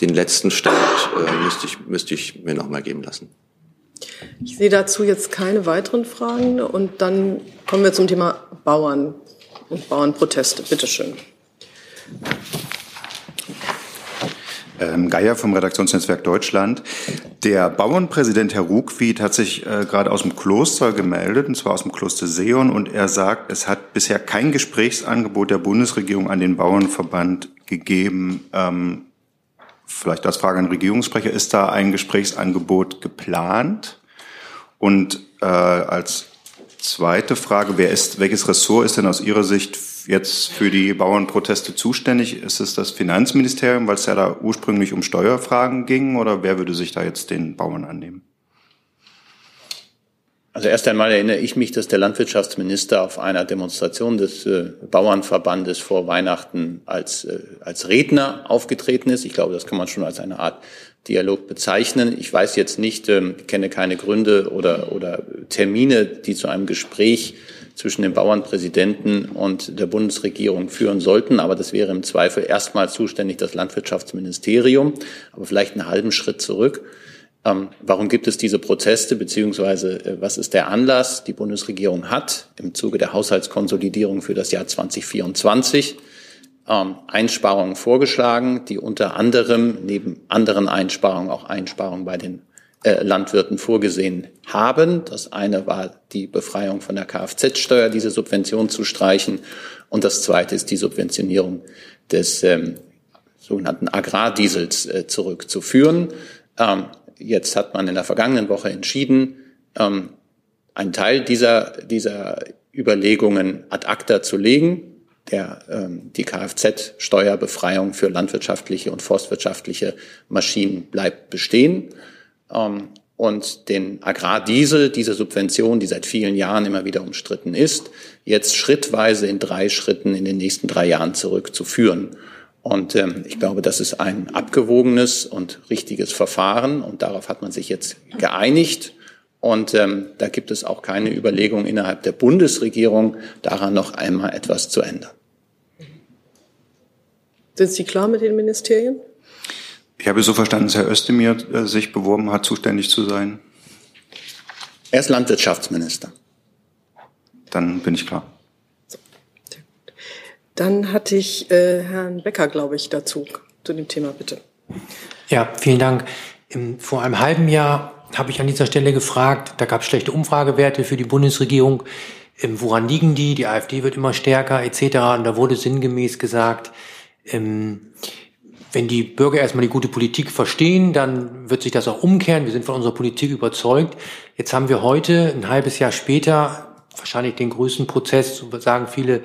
Den letzten Stand äh, müsste, ich, müsste ich mir noch mal geben lassen. Ich sehe dazu jetzt keine weiteren Fragen. Und dann kommen wir zum Thema Bauern und Bauernproteste. Bitte schön. Ähm, Geier vom Redaktionsnetzwerk Deutschland. Der Bauernpräsident Herr Ruckwied hat sich äh, gerade aus dem Kloster gemeldet, und zwar aus dem Kloster Seon, und er sagt, es hat bisher kein Gesprächsangebot der Bundesregierung an den Bauernverband gegeben. Ähm, vielleicht als Frage an den Regierungssprecher, ist da ein Gesprächsangebot geplant? Und äh, als zweite Frage, wer ist, welches Ressort ist denn aus Ihrer Sicht jetzt für die Bauernproteste zuständig? Ist es das Finanzministerium, weil es ja da ursprünglich um Steuerfragen ging, oder wer würde sich da jetzt den Bauern annehmen? Also erst einmal erinnere ich mich, dass der Landwirtschaftsminister auf einer Demonstration des äh, Bauernverbandes vor Weihnachten als, äh, als Redner aufgetreten ist. Ich glaube, das kann man schon als eine Art Dialog bezeichnen. Ich weiß jetzt nicht, ähm, kenne keine Gründe oder, oder Termine, die zu einem Gespräch zwischen dem Bauernpräsidenten und der Bundesregierung führen sollten. Aber das wäre im Zweifel erstmal zuständig das Landwirtschaftsministerium, aber vielleicht einen halben Schritt zurück. Ähm, warum gibt es diese Proteste, beziehungsweise äh, was ist der Anlass? Die Bundesregierung hat im Zuge der Haushaltskonsolidierung für das Jahr 2024 ähm, Einsparungen vorgeschlagen, die unter anderem neben anderen Einsparungen auch Einsparungen bei den äh, Landwirten vorgesehen haben. Das eine war die Befreiung von der Kfz-Steuer, diese Subvention zu streichen. Und das zweite ist die Subventionierung des ähm, sogenannten Agrardiesels äh, zurückzuführen. Ähm, Jetzt hat man in der vergangenen Woche entschieden, ähm, einen Teil dieser, dieser Überlegungen ad acta zu legen. Der, ähm, die Kfz-Steuerbefreiung für landwirtschaftliche und forstwirtschaftliche Maschinen bleibt bestehen. Ähm, und den Agrardiesel, diese Subvention, die seit vielen Jahren immer wieder umstritten ist, jetzt schrittweise in drei Schritten in den nächsten drei Jahren zurückzuführen. Und ähm, ich glaube, das ist ein abgewogenes und richtiges Verfahren und darauf hat man sich jetzt geeinigt. Und ähm, da gibt es auch keine Überlegung innerhalb der Bundesregierung, daran noch einmal etwas zu ändern. Sind Sie klar mit den Ministerien? Ich habe so verstanden, dass Herr Özdemir äh, sich beworben hat, zuständig zu sein. Er ist Landwirtschaftsminister. Dann bin ich klar. Dann hatte ich äh, Herrn Becker, glaube ich, dazu zu dem Thema, bitte. Ja, vielen Dank. Vor einem halben Jahr habe ich an dieser Stelle gefragt, da gab es schlechte Umfragewerte für die Bundesregierung. Woran liegen die? Die AfD wird immer stärker etc. Und da wurde sinngemäß gesagt, wenn die Bürger erstmal die gute Politik verstehen, dann wird sich das auch umkehren. Wir sind von unserer Politik überzeugt. Jetzt haben wir heute, ein halbes Jahr später, wahrscheinlich den größten Prozess, sagen viele,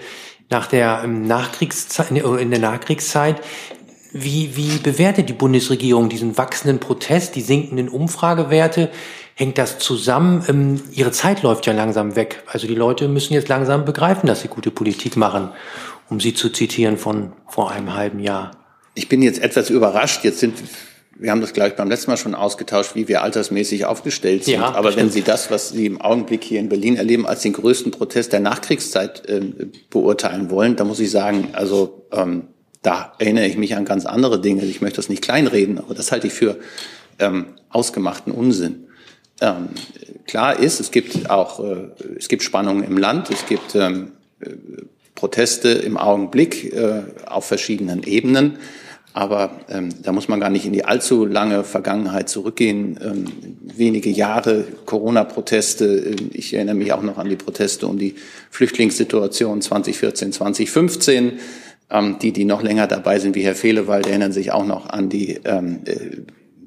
nach der ähm, Nachkriegszeit, in der Nachkriegszeit. Wie, wie bewertet die Bundesregierung diesen wachsenden Protest, die sinkenden Umfragewerte? Hängt das zusammen? Ähm, ihre Zeit läuft ja langsam weg. Also die Leute müssen jetzt langsam begreifen, dass sie gute Politik machen, um sie zu zitieren von vor einem halben Jahr. Ich bin jetzt etwas überrascht. Jetzt sind wir haben das, glaube ich, beim letzten Mal schon ausgetauscht, wie wir altersmäßig aufgestellt sind. Ja, Aber wenn Sie das, was Sie im Augenblick hier in Berlin erleben, als den größten Protest der Nachkriegszeit äh, beurteilen wollen, dann muss ich sagen, also ähm, da erinnere ich mich an ganz andere Dinge. Ich möchte das nicht kleinreden, aber das halte ich für ähm, ausgemachten Unsinn. Ähm, klar ist, es gibt auch äh, es gibt Spannungen im Land, es gibt ähm, äh, Proteste im Augenblick äh, auf verschiedenen Ebenen. Aber ähm, da muss man gar nicht in die allzu lange Vergangenheit zurückgehen. Ähm, wenige Jahre Corona-Proteste. Äh, ich erinnere mich auch noch an die Proteste um die Flüchtlingssituation 2014, 2015. Ähm, die, die noch länger dabei sind, wie Herr Fehlewald, erinnern sich auch noch an die ähm, äh,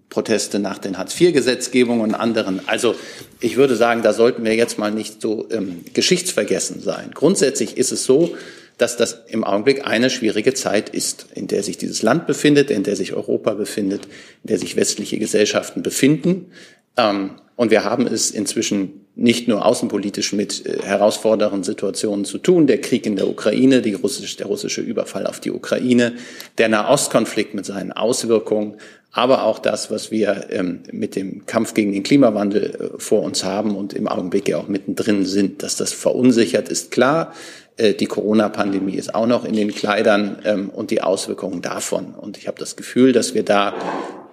Proteste nach den Hartz-IV-Gesetzgebungen und anderen. Also ich würde sagen, da sollten wir jetzt mal nicht so ähm, geschichtsvergessen sein. Grundsätzlich ist es so, dass das im Augenblick eine schwierige Zeit ist, in der sich dieses Land befindet, in der sich Europa befindet, in der sich westliche Gesellschaften befinden. Ähm, und wir haben es inzwischen nicht nur außenpolitisch mit äh, herausfordernden Situationen zu tun. Der Krieg in der Ukraine, die russische, der russische Überfall auf die Ukraine, der Nahostkonflikt mit seinen Auswirkungen, aber auch das, was wir ähm, mit dem Kampf gegen den Klimawandel äh, vor uns haben und im Augenblick ja auch mittendrin sind. Dass das verunsichert, ist klar. Äh, die Corona-Pandemie ist auch noch in den Kleidern ähm, und die Auswirkungen davon. Und ich habe das Gefühl, dass wir da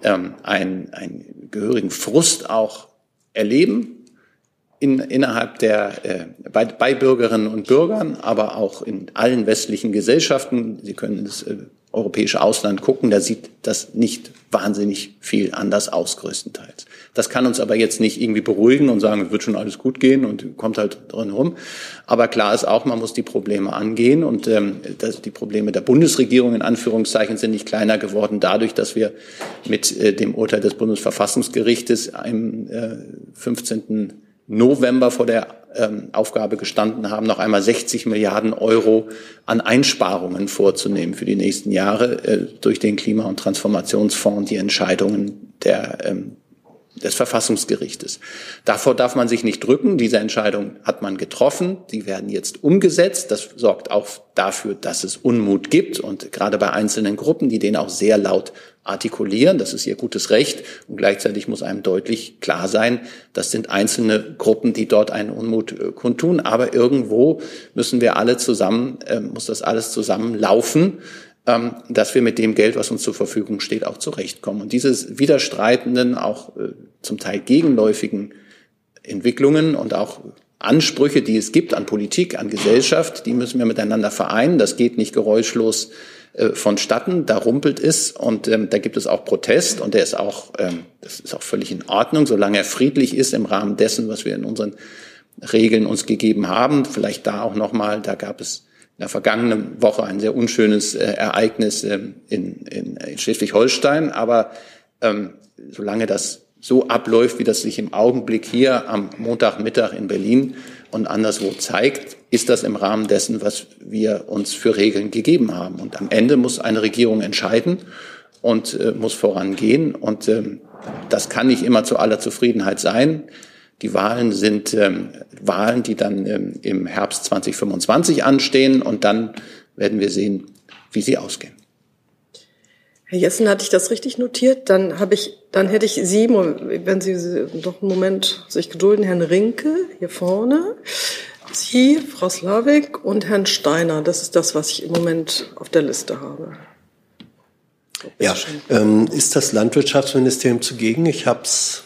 ähm, einen, einen gehörigen Frust auch erleben in, innerhalb der äh, bei, bei Bürgerinnen und Bürgern, aber auch in allen westlichen Gesellschaften. Sie können das äh, europäische Ausland gucken, da sieht das nicht wahnsinnig viel anders aus größtenteils. Das kann uns aber jetzt nicht irgendwie beruhigen und sagen, es wird schon alles gut gehen und kommt halt drin rum. Aber klar ist auch, man muss die Probleme angehen und ähm, das, die Probleme der Bundesregierung in Anführungszeichen sind nicht kleiner geworden dadurch, dass wir mit äh, dem Urteil des Bundesverfassungsgerichtes am äh, 15. November vor der ähm, Aufgabe gestanden haben, noch einmal 60 Milliarden Euro an Einsparungen vorzunehmen für die nächsten Jahre äh, durch den Klima- und Transformationsfonds und die Entscheidungen der ähm, des Verfassungsgerichtes. Davor darf man sich nicht drücken. Diese Entscheidung hat man getroffen. Die werden jetzt umgesetzt. Das sorgt auch dafür, dass es Unmut gibt und gerade bei einzelnen Gruppen, die den auch sehr laut artikulieren. Das ist ihr gutes Recht. Und gleichzeitig muss einem deutlich klar sein, das sind einzelne Gruppen, die dort einen Unmut äh, kundtun. Aber irgendwo müssen wir alle zusammen, äh, muss das alles zusammen laufen ähm, dass wir mit dem Geld, was uns zur Verfügung steht, auch zurechtkommen. Und diese widerstreitenden, auch äh, zum Teil gegenläufigen Entwicklungen und auch Ansprüche, die es gibt an Politik, an Gesellschaft, die müssen wir miteinander vereinen. Das geht nicht geräuschlos äh, vonstatten. Da rumpelt es und ähm, da gibt es auch Protest und der ist auch, ähm, das ist auch völlig in Ordnung, solange er friedlich ist im Rahmen dessen, was wir in unseren Regeln uns gegeben haben. Vielleicht da auch nochmal, da gab es in der vergangenen Woche ein sehr unschönes äh, Ereignis ähm, in, in, in Schleswig-Holstein. Aber ähm, solange das so abläuft, wie das sich im Augenblick hier am Montagmittag in Berlin und anderswo zeigt, ist das im Rahmen dessen, was wir uns für Regeln gegeben haben. Und am Ende muss eine Regierung entscheiden und äh, muss vorangehen. Und ähm, das kann nicht immer zu aller Zufriedenheit sein. Die Wahlen sind ähm, Wahlen, die dann ähm, im Herbst 2025 anstehen und dann werden wir sehen, wie sie ausgehen. Herr Jessen, hatte ich das richtig notiert? Dann habe ich, dann hätte ich Sie, wenn Sie noch einen Moment sich gedulden, Herrn Rinke hier vorne, Sie, Frau Slavik und Herrn Steiner. Das ist das, was ich im Moment auf der Liste habe. Ja, ähm, ist das Landwirtschaftsministerium zugegen? Ich habe es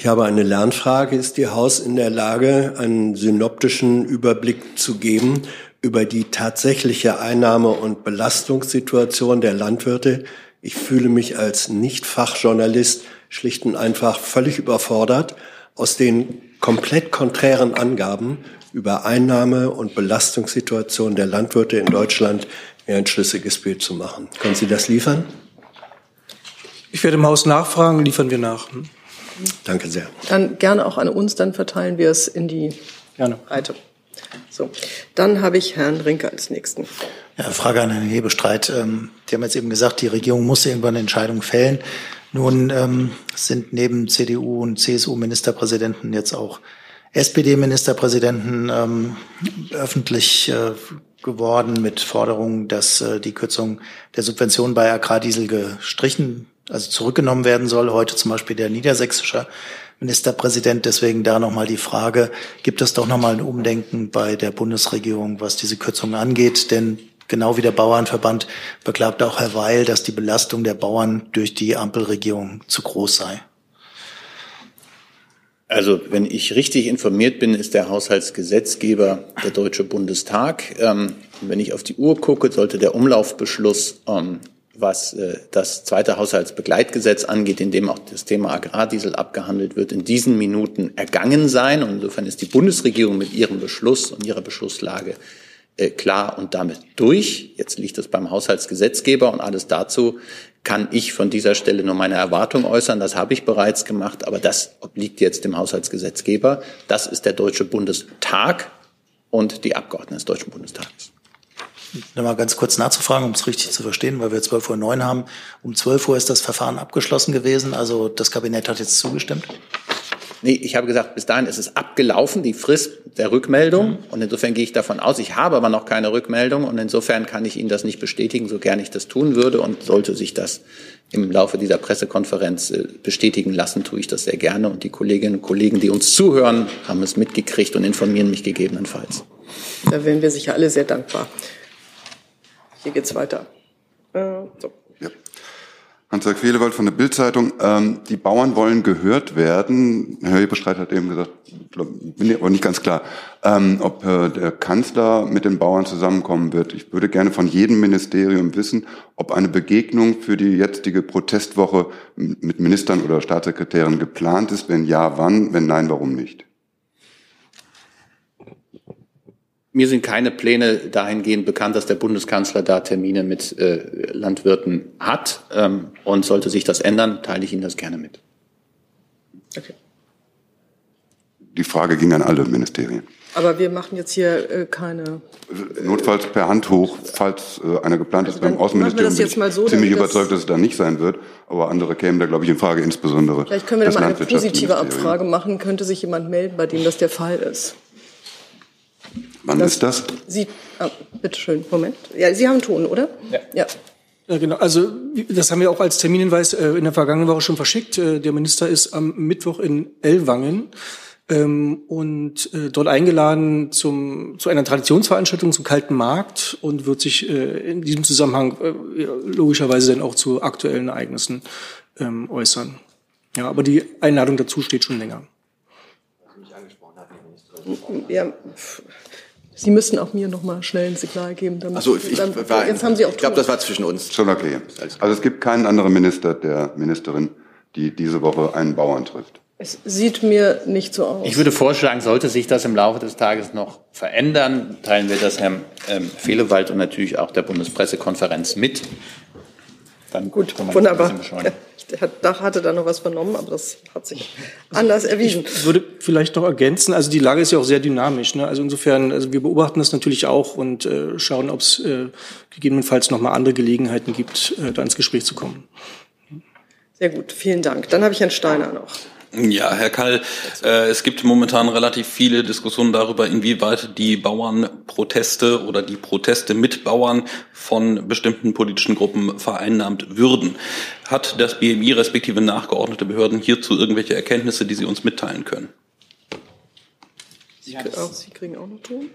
Ich habe eine Lernfrage. Ist Ihr Haus in der Lage, einen synoptischen Überblick zu geben über die tatsächliche Einnahme- und Belastungssituation der Landwirte? Ich fühle mich als Nicht-Fachjournalist schlicht und einfach völlig überfordert, aus den komplett konträren Angaben über Einnahme- und Belastungssituation der Landwirte in Deutschland mir ein schlüssiges Bild zu machen. Können Sie das liefern? Ich werde im Haus nachfragen, liefern wir nach. Hm? Danke sehr. Dann gerne auch an uns, dann verteilen wir es in die gerne. Breite. So, dann habe ich Herrn Rinke als nächsten. Ja, Frage an Herrn Hebestreit. Ähm, die haben jetzt eben gesagt, die Regierung muss irgendwann eine Entscheidung fällen. Nun ähm, sind neben CDU und CSU-Ministerpräsidenten jetzt auch SPD-Ministerpräsidenten ähm, öffentlich äh, geworden mit Forderungen, dass äh, die Kürzung der Subventionen bei Agrardiesel gestrichen also zurückgenommen werden soll. Heute zum Beispiel der niedersächsische Ministerpräsident. Deswegen da nochmal die Frage, gibt es doch nochmal ein Umdenken bei der Bundesregierung, was diese Kürzungen angeht? Denn genau wie der Bauernverband beklagt auch Herr Weil, dass die Belastung der Bauern durch die Ampelregierung zu groß sei. Also wenn ich richtig informiert bin, ist der Haushaltsgesetzgeber der Deutsche Bundestag. Ähm, wenn ich auf die Uhr gucke, sollte der Umlaufbeschluss ähm, was äh, das zweite Haushaltsbegleitgesetz angeht, in dem auch das Thema Agrardiesel abgehandelt wird, in diesen Minuten ergangen sein. Und insofern ist die Bundesregierung mit ihrem Beschluss und ihrer Beschlusslage äh, klar und damit durch. Jetzt liegt es beim Haushaltsgesetzgeber und alles dazu kann ich von dieser Stelle nur meine Erwartung äußern. Das habe ich bereits gemacht, aber das obliegt jetzt dem Haushaltsgesetzgeber. Das ist der Deutsche Bundestag und die Abgeordneten des Deutschen Bundestages. Mal ganz kurz nachzufragen, um es richtig zu verstehen, weil wir 12.09 Uhr haben. Um 12 Uhr ist das Verfahren abgeschlossen gewesen, also das Kabinett hat jetzt zugestimmt? Nee, ich habe gesagt, bis dahin ist es abgelaufen, die Frist der Rückmeldung. Mhm. Und insofern gehe ich davon aus, ich habe aber noch keine Rückmeldung. Und insofern kann ich Ihnen das nicht bestätigen, so gern ich das tun würde. Und sollte sich das im Laufe dieser Pressekonferenz äh, bestätigen lassen, tue ich das sehr gerne. Und die Kolleginnen und Kollegen, die uns zuhören, haben es mitgekriegt und informieren mich gegebenenfalls. Da wären wir sicher alle sehr dankbar. Hier geht's weiter. Äh, so. Hans-Jörg Fehlewald von der Bildzeitung. Ähm, die Bauern wollen gehört werden. Herr Hebestreit hat eben gesagt, bin aber nicht ganz klar, ähm, ob äh, der Kanzler mit den Bauern zusammenkommen wird. Ich würde gerne von jedem Ministerium wissen, ob eine Begegnung für die jetzige Protestwoche mit Ministern oder Staatssekretären geplant ist. Wenn ja, wann? Wenn nein, warum nicht? Mir sind keine Pläne dahingehend bekannt, dass der Bundeskanzler da Termine mit äh, Landwirten hat. Ähm, und sollte sich das ändern, teile ich Ihnen das gerne mit. Okay. Die Frage ging an alle Ministerien. Aber wir machen jetzt hier äh, keine. Notfalls per Hand hoch, falls äh, einer geplant also ist beim Außenministerium. Das jetzt mal so, ziemlich überzeugt, dass es da nicht sein wird. Aber andere kämen da, glaube ich, in Frage, insbesondere. Vielleicht können wir da mal eine positive Abfrage machen. Könnte sich jemand melden, bei dem das der Fall ist? Wann das ist das? Sie, ah, bitte schön, Moment. Ja, Sie haben Ton, oder? Ja. ja. Ja, genau. Also das haben wir auch als Terminhinweis äh, in der vergangenen Woche schon verschickt. Äh, der Minister ist am Mittwoch in Ellwangen ähm, und äh, dort eingeladen zum, zu einer Traditionsveranstaltung zum Kalten Markt und wird sich in diesem Zusammenhang logischerweise dann auch zu aktuellen Ereignissen ähm, äußern. Ja, aber die Einladung dazu steht schon länger. Ja, Sie müssen auch mir noch mal schnell ein Signal geben. Damit also ich, dann, war, jetzt haben Sie auch ich glaube, das war zwischen uns. Schon okay. Also es gibt keinen anderen Minister, der Ministerin, die diese Woche einen Bauern trifft. Es sieht mir nicht so aus. Ich würde vorschlagen, sollte sich das im Laufe des Tages noch verändern, teilen wir das Herrn ähm, Fehlewald und natürlich auch der Bundespressekonferenz mit. Dann Gut, wunderbar. Herr Dach hatte da noch was vernommen, aber das hat sich anders erwiesen. Ich würde vielleicht noch ergänzen, also die Lage ist ja auch sehr dynamisch. Ne? Also insofern, also wir beobachten das natürlich auch und äh, schauen, ob es äh, gegebenenfalls noch mal andere Gelegenheiten gibt, äh, da ins Gespräch zu kommen. Sehr gut, vielen Dank. Dann habe ich Herrn Steiner noch. Ja, Herr Kall, äh, es gibt momentan relativ viele Diskussionen darüber, inwieweit die Bauernproteste oder die Proteste mit Bauern von bestimmten politischen Gruppen vereinnahmt würden. Hat das BMI respektive nachgeordnete Behörden hierzu irgendwelche Erkenntnisse, die Sie uns mitteilen können? Sie, Sie kriegen auch noch Ton.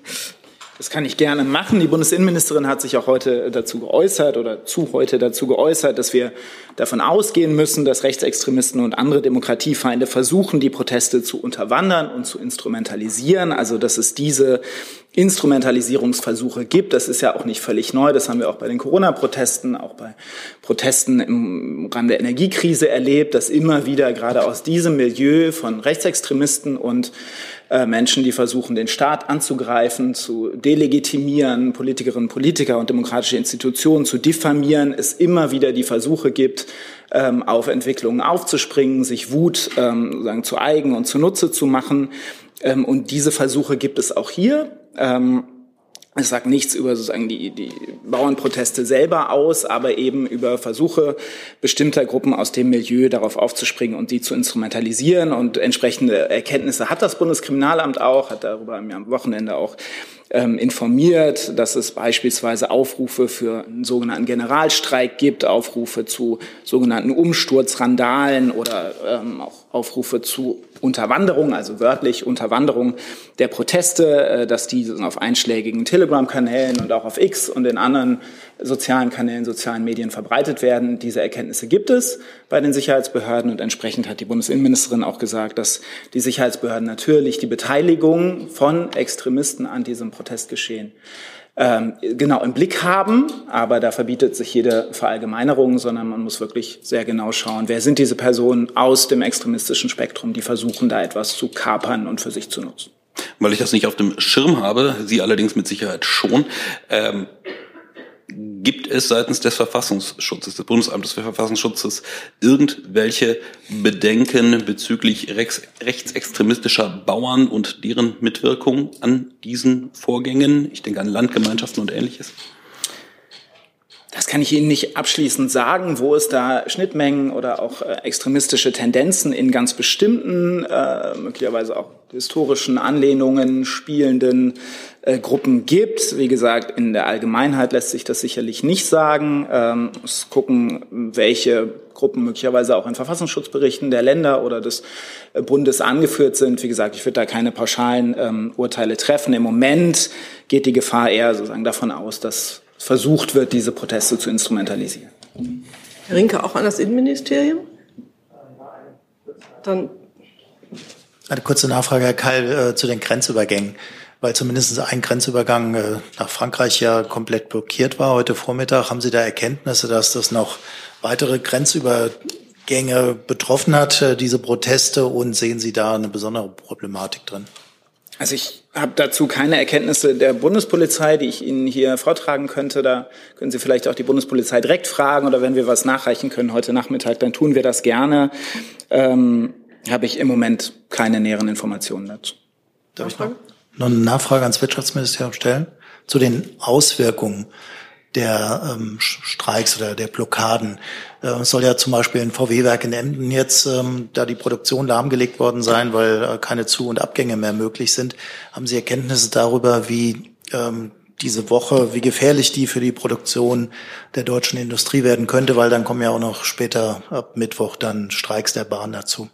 Das kann ich gerne machen. Die Bundesinnenministerin hat sich auch heute dazu geäußert oder zu heute dazu geäußert, dass wir davon ausgehen müssen, dass Rechtsextremisten und andere Demokratiefeinde versuchen, die Proteste zu unterwandern und zu instrumentalisieren. Also, dass es diese Instrumentalisierungsversuche gibt. Das ist ja auch nicht völlig neu. Das haben wir auch bei den Corona-Protesten, auch bei Protesten im Rahmen der Energiekrise erlebt, dass immer wieder gerade aus diesem Milieu von Rechtsextremisten und äh, Menschen, die versuchen, den Staat anzugreifen, zu delegitimieren, Politikerinnen, Politiker und demokratische Institutionen zu diffamieren, es immer wieder die Versuche gibt, ähm, auf Entwicklungen aufzuspringen, sich Wut ähm, sagen, zu eigen und zunutze zu machen. Ähm, und diese Versuche gibt es auch hier. Es sagt nichts über sozusagen die, die Bauernproteste selber aus, aber eben über Versuche bestimmter Gruppen aus dem Milieu darauf aufzuspringen und sie zu instrumentalisieren. Und entsprechende Erkenntnisse hat das Bundeskriminalamt auch, hat darüber am Wochenende auch ähm, informiert, dass es beispielsweise Aufrufe für einen sogenannten Generalstreik gibt, Aufrufe zu sogenannten Umsturzrandalen oder ähm, auch Aufrufe zu Unterwanderung, also wörtlich Unterwanderung der Proteste, äh, dass die auf einschlägigen Telegram-Kanälen und auch auf X und in anderen sozialen Kanälen, sozialen Medien verbreitet werden. Diese Erkenntnisse gibt es bei den Sicherheitsbehörden und entsprechend hat die Bundesinnenministerin auch gesagt, dass die Sicherheitsbehörden natürlich die Beteiligung von Extremisten an diesem Protestgeschehen ähm, genau im Blick haben, aber da verbietet sich jede Verallgemeinerung, sondern man muss wirklich sehr genau schauen, wer sind diese Personen aus dem extremistischen Spektrum, die versuchen, da etwas zu kapern und für sich zu nutzen. weil ich das nicht auf dem Schirm habe, Sie allerdings mit Sicherheit schon. Ähm, Gibt es seitens des Verfassungsschutzes, des Bundesamtes für Verfassungsschutzes, irgendwelche Bedenken bezüglich rechts, rechtsextremistischer Bauern und deren Mitwirkung an diesen Vorgängen? Ich denke an Landgemeinschaften und ähnliches. Das kann ich Ihnen nicht abschließend sagen, wo es da Schnittmengen oder auch äh, extremistische Tendenzen in ganz bestimmten, äh, möglicherweise auch historischen Anlehnungen spielenden äh, Gruppen gibt. Wie gesagt, in der Allgemeinheit lässt sich das sicherlich nicht sagen. Ähm, muss gucken, welche Gruppen möglicherweise auch in Verfassungsschutzberichten der Länder oder des Bundes angeführt sind. Wie gesagt, ich würde da keine pauschalen ähm, Urteile treffen. Im Moment geht die Gefahr eher sozusagen davon aus, dass versucht wird, diese Proteste zu instrumentalisieren. Herr Rinke, auch an das Innenministerium? Dann eine kurze Nachfrage, Herr Keil, äh, zu den Grenzübergängen, weil zumindest ein Grenzübergang äh, nach Frankreich ja komplett blockiert war heute Vormittag. Haben Sie da Erkenntnisse, dass das noch weitere Grenzübergänge betroffen hat, äh, diese Proteste, und sehen Sie da eine besondere Problematik drin? Also ich habe dazu keine Erkenntnisse der Bundespolizei, die ich Ihnen hier vortragen könnte. Da können Sie vielleicht auch die Bundespolizei direkt fragen oder wenn wir was nachreichen können heute Nachmittag, dann tun wir das gerne. Ähm, habe ich im Moment keine näheren Informationen dazu. Darf ich noch, noch eine Nachfrage ans Wirtschaftsministerium stellen? Zu den Auswirkungen der ähm, Streiks oder der Blockaden. Äh, es soll ja zum Beispiel ein VW-Werk in Emden jetzt, ähm, da die Produktion lahmgelegt worden sein, weil äh, keine Zu- und Abgänge mehr möglich sind. Haben Sie Erkenntnisse darüber, wie ähm, diese Woche, wie gefährlich die für die Produktion der deutschen Industrie werden könnte, weil dann kommen ja auch noch später ab Mittwoch dann Streiks der Bahn dazu.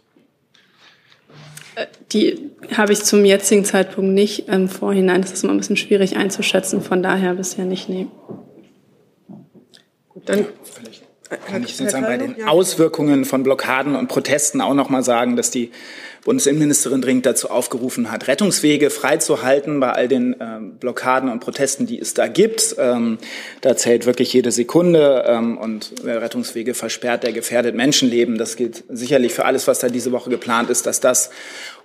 Die habe ich zum jetzigen Zeitpunkt nicht im Vorhinein. Das ist immer ein bisschen schwierig einzuschätzen. Von daher bisher nicht nehmen. Dann kann ich sozusagen bei den Auswirkungen von Blockaden und Protesten auch noch mal sagen, dass die Bundesinnenministerin dringend dazu aufgerufen hat, Rettungswege freizuhalten bei all den ähm, Blockaden und Protesten, die es da gibt. Ähm, da zählt wirklich jede Sekunde ähm, und wer Rettungswege versperrt, der gefährdet Menschenleben. Das gilt sicherlich für alles, was da diese Woche geplant ist, dass das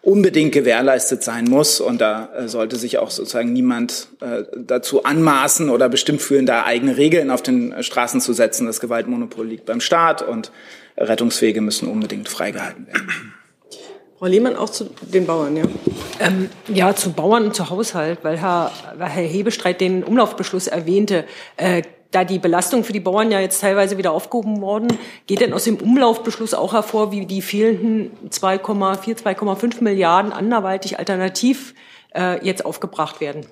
unbedingt gewährleistet sein muss. Und da äh, sollte sich auch sozusagen niemand äh, dazu anmaßen oder bestimmt fühlen, da eigene Regeln auf den äh, Straßen zu setzen. Das Gewaltmonopol liegt beim Staat und Rettungswege müssen unbedingt freigehalten werden. Frau Lehmann, auch zu den Bauern, ja? Ähm, ja, zu Bauern und zu Haushalt, weil Herr, weil Herr Hebestreit den Umlaufbeschluss erwähnte. Äh, da die Belastung für die Bauern ja jetzt teilweise wieder aufgehoben worden, geht denn aus dem Umlaufbeschluss auch hervor, wie die fehlenden 2,4, 2,5 Milliarden anderweitig alternativ äh, jetzt aufgebracht werden?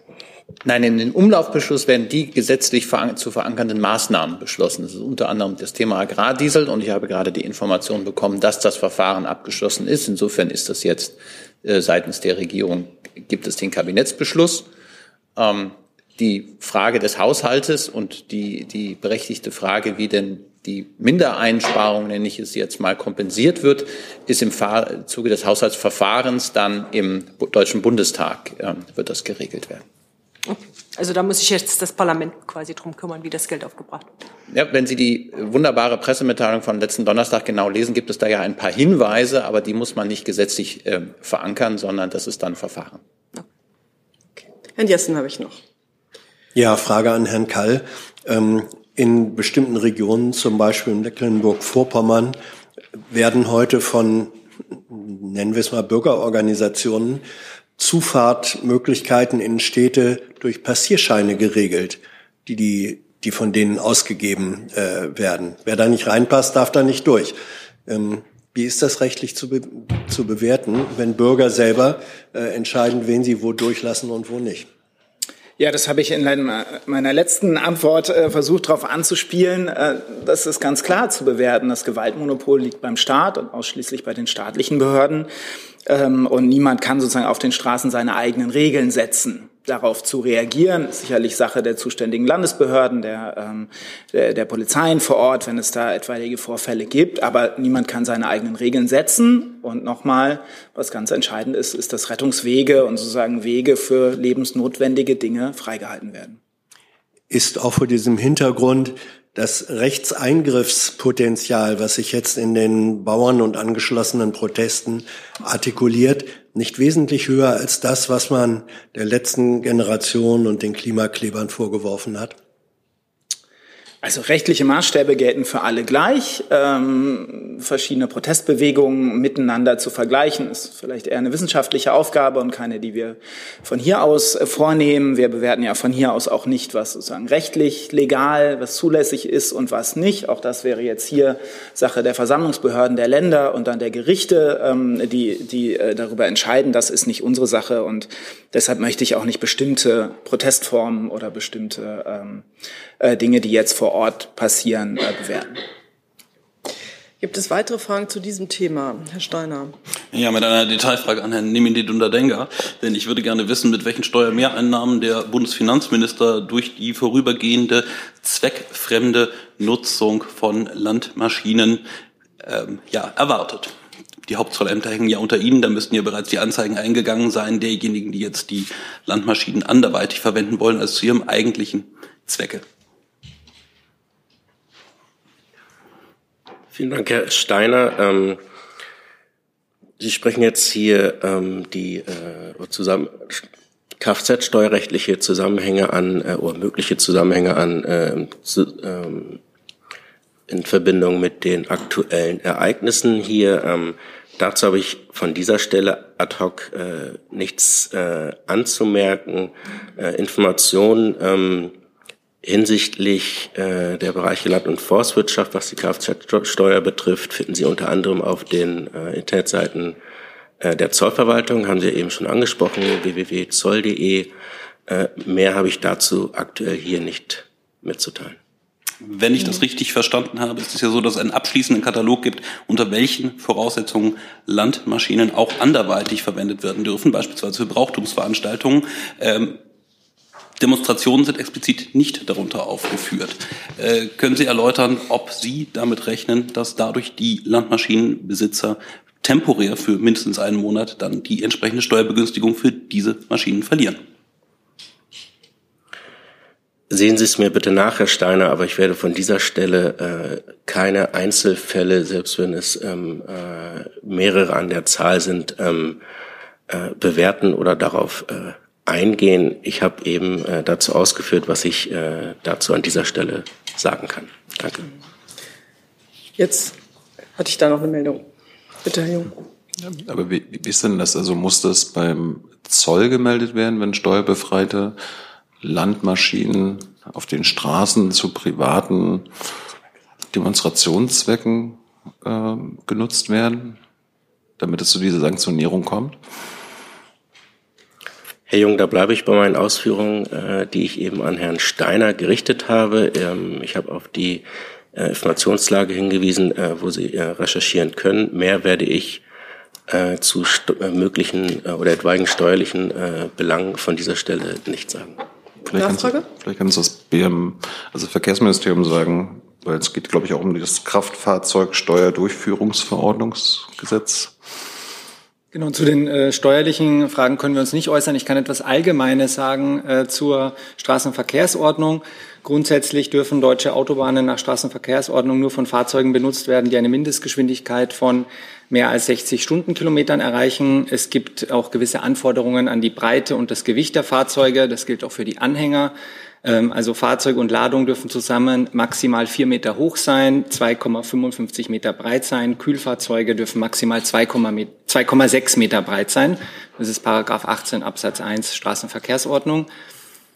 Nein, in den Umlaufbeschluss werden die gesetzlich zu verankernden Maßnahmen beschlossen. Das ist unter anderem das Thema Agrardiesel und ich habe gerade die Information bekommen, dass das Verfahren abgeschlossen ist. Insofern ist das jetzt äh, seitens der Regierung gibt es den Kabinettsbeschluss. Ähm, die Frage des Haushaltes und die, die berechtigte Frage, wie denn die Mindereinsparung, nenne ich es jetzt mal, kompensiert wird, ist im Zuge des Haushaltsverfahrens dann im Deutschen Bundestag, äh, wird das geregelt werden. Also da muss sich jetzt das Parlament quasi drum kümmern, wie das Geld aufgebracht wird. Ja, wenn Sie die wunderbare Pressemitteilung von letzten Donnerstag genau lesen, gibt es da ja ein paar Hinweise, aber die muss man nicht gesetzlich äh, verankern, sondern das ist dann Verfahren. Okay. Herrn Jessen habe ich noch. Ja, Frage an Herrn Kall. Ähm, in bestimmten Regionen, zum Beispiel in Mecklenburg-Vorpommern, werden heute von, nennen wir es mal, Bürgerorganisationen Zufahrtmöglichkeiten in Städte durch Passierscheine geregelt, die, die, die von denen ausgegeben äh, werden. Wer da nicht reinpasst, darf da nicht durch. Ähm, wie ist das rechtlich zu, be zu bewerten, wenn Bürger selber äh, entscheiden, wen sie wo durchlassen und wo nicht? Ja, das habe ich in meiner letzten Antwort äh, versucht, darauf anzuspielen. Äh, das ist ganz klar zu bewerten. Das Gewaltmonopol liegt beim Staat und ausschließlich bei den staatlichen Behörden. Ähm, und niemand kann sozusagen auf den Straßen seine eigenen Regeln setzen. Darauf zu reagieren, ist sicherlich Sache der zuständigen Landesbehörden, der, ähm, der, der Polizeien vor Ort, wenn es da etwaige Vorfälle gibt. Aber niemand kann seine eigenen Regeln setzen. Und nochmal, was ganz entscheidend ist, ist, dass Rettungswege und sozusagen Wege für lebensnotwendige Dinge freigehalten werden. Ist auch vor diesem Hintergrund das Rechtseingriffspotenzial, was sich jetzt in den Bauern und angeschlossenen Protesten artikuliert, nicht wesentlich höher als das, was man der letzten Generation und den Klimaklebern vorgeworfen hat? Also rechtliche Maßstäbe gelten für alle gleich. Ähm, verschiedene Protestbewegungen miteinander zu vergleichen, ist vielleicht eher eine wissenschaftliche Aufgabe und keine, die wir von hier aus äh, vornehmen. Wir bewerten ja von hier aus auch nicht, was sozusagen rechtlich, legal, was zulässig ist und was nicht. Auch das wäre jetzt hier Sache der Versammlungsbehörden der Länder und dann der Gerichte, ähm, die, die äh, darüber entscheiden. Das ist nicht unsere Sache und deshalb möchte ich auch nicht bestimmte Protestformen oder bestimmte ähm, äh, Dinge, die jetzt vor Ort passieren, äh, bewerten. Gibt es weitere Fragen zu diesem Thema, Herr Steiner? Ja, mit einer Detailfrage an Herrn Nemindi Dundadenga. Denn ich würde gerne wissen, mit welchen Steuermehreinnahmen der Bundesfinanzminister durch die vorübergehende zweckfremde Nutzung von Landmaschinen ähm, ja, erwartet. Die Hauptzollämter hängen ja unter Ihnen, da müssten ja bereits die Anzeigen eingegangen sein, derjenigen, die jetzt die Landmaschinen anderweitig verwenden wollen als zu ihrem eigentlichen Zwecke. Vielen Dank, Herr Steiner. Ähm, Sie sprechen jetzt hier ähm, die äh, zusammen Kfz-steuerrechtliche Zusammenhänge an äh, oder mögliche Zusammenhänge an äh, zu, ähm, in Verbindung mit den aktuellen Ereignissen hier. Ähm, dazu habe ich von dieser Stelle ad hoc äh, nichts äh, anzumerken. Äh, Informationen ähm, Hinsichtlich äh, der Bereiche Land- und Forstwirtschaft, was die Kfz-Steuer betrifft, finden Sie unter anderem auf den äh, Internetseiten äh, der Zollverwaltung, haben Sie eben schon angesprochen, www.zoll.de. Äh, mehr habe ich dazu aktuell hier nicht mitzuteilen. Wenn ich das richtig verstanden habe, ist es ja so, dass es einen abschließenden Katalog gibt, unter welchen Voraussetzungen Landmaschinen auch anderweitig verwendet werden dürfen, beispielsweise für Brauchtumsveranstaltungen. Ähm, Demonstrationen sind explizit nicht darunter aufgeführt. Äh, können Sie erläutern, ob Sie damit rechnen, dass dadurch die Landmaschinenbesitzer temporär für mindestens einen Monat dann die entsprechende Steuerbegünstigung für diese Maschinen verlieren? Sehen Sie es mir bitte nach, Herr Steiner, aber ich werde von dieser Stelle äh, keine Einzelfälle, selbst wenn es ähm, äh, mehrere an der Zahl sind, ähm, äh, bewerten oder darauf äh, eingehen. Ich habe eben äh, dazu ausgeführt, was ich äh, dazu an dieser Stelle sagen kann. Danke. Jetzt hatte ich da noch eine Meldung. Bitte, Herr Jung. Aber wie, wie ist denn das? Also muss das beim Zoll gemeldet werden, wenn steuerbefreite Landmaschinen auf den Straßen zu privaten Demonstrationszwecken äh, genutzt werden, damit es zu dieser Sanktionierung kommt? Herr Jung, da bleibe ich bei meinen Ausführungen, äh, die ich eben an Herrn Steiner gerichtet habe. Ähm, ich habe auf die äh, Informationslage hingewiesen, äh, wo Sie äh, recherchieren können. Mehr werde ich äh, zu äh, möglichen oder etwaigen steuerlichen Belangen von dieser Stelle nicht sagen. Vielleicht? Kannst, vielleicht kann uns das BM, also Verkehrsministerium sagen, weil es geht, glaube ich, auch um das Kraftfahrzeugsteuerdurchführungsverordnungsgesetz. Genau, zu den äh, steuerlichen Fragen können wir uns nicht äußern. Ich kann etwas Allgemeines sagen äh, zur Straßenverkehrsordnung. Grundsätzlich dürfen deutsche Autobahnen nach Straßenverkehrsordnung nur von Fahrzeugen benutzt werden, die eine Mindestgeschwindigkeit von mehr als 60 Stundenkilometern erreichen. Es gibt auch gewisse Anforderungen an die Breite und das Gewicht der Fahrzeuge. Das gilt auch für die Anhänger. Ähm, also Fahrzeug und Ladung dürfen zusammen maximal vier Meter hoch sein, 2,55 Meter breit sein. Kühlfahrzeuge dürfen maximal 2,6 Meter breit sein. Das ist Paragraph 18 Absatz 1 Straßenverkehrsordnung.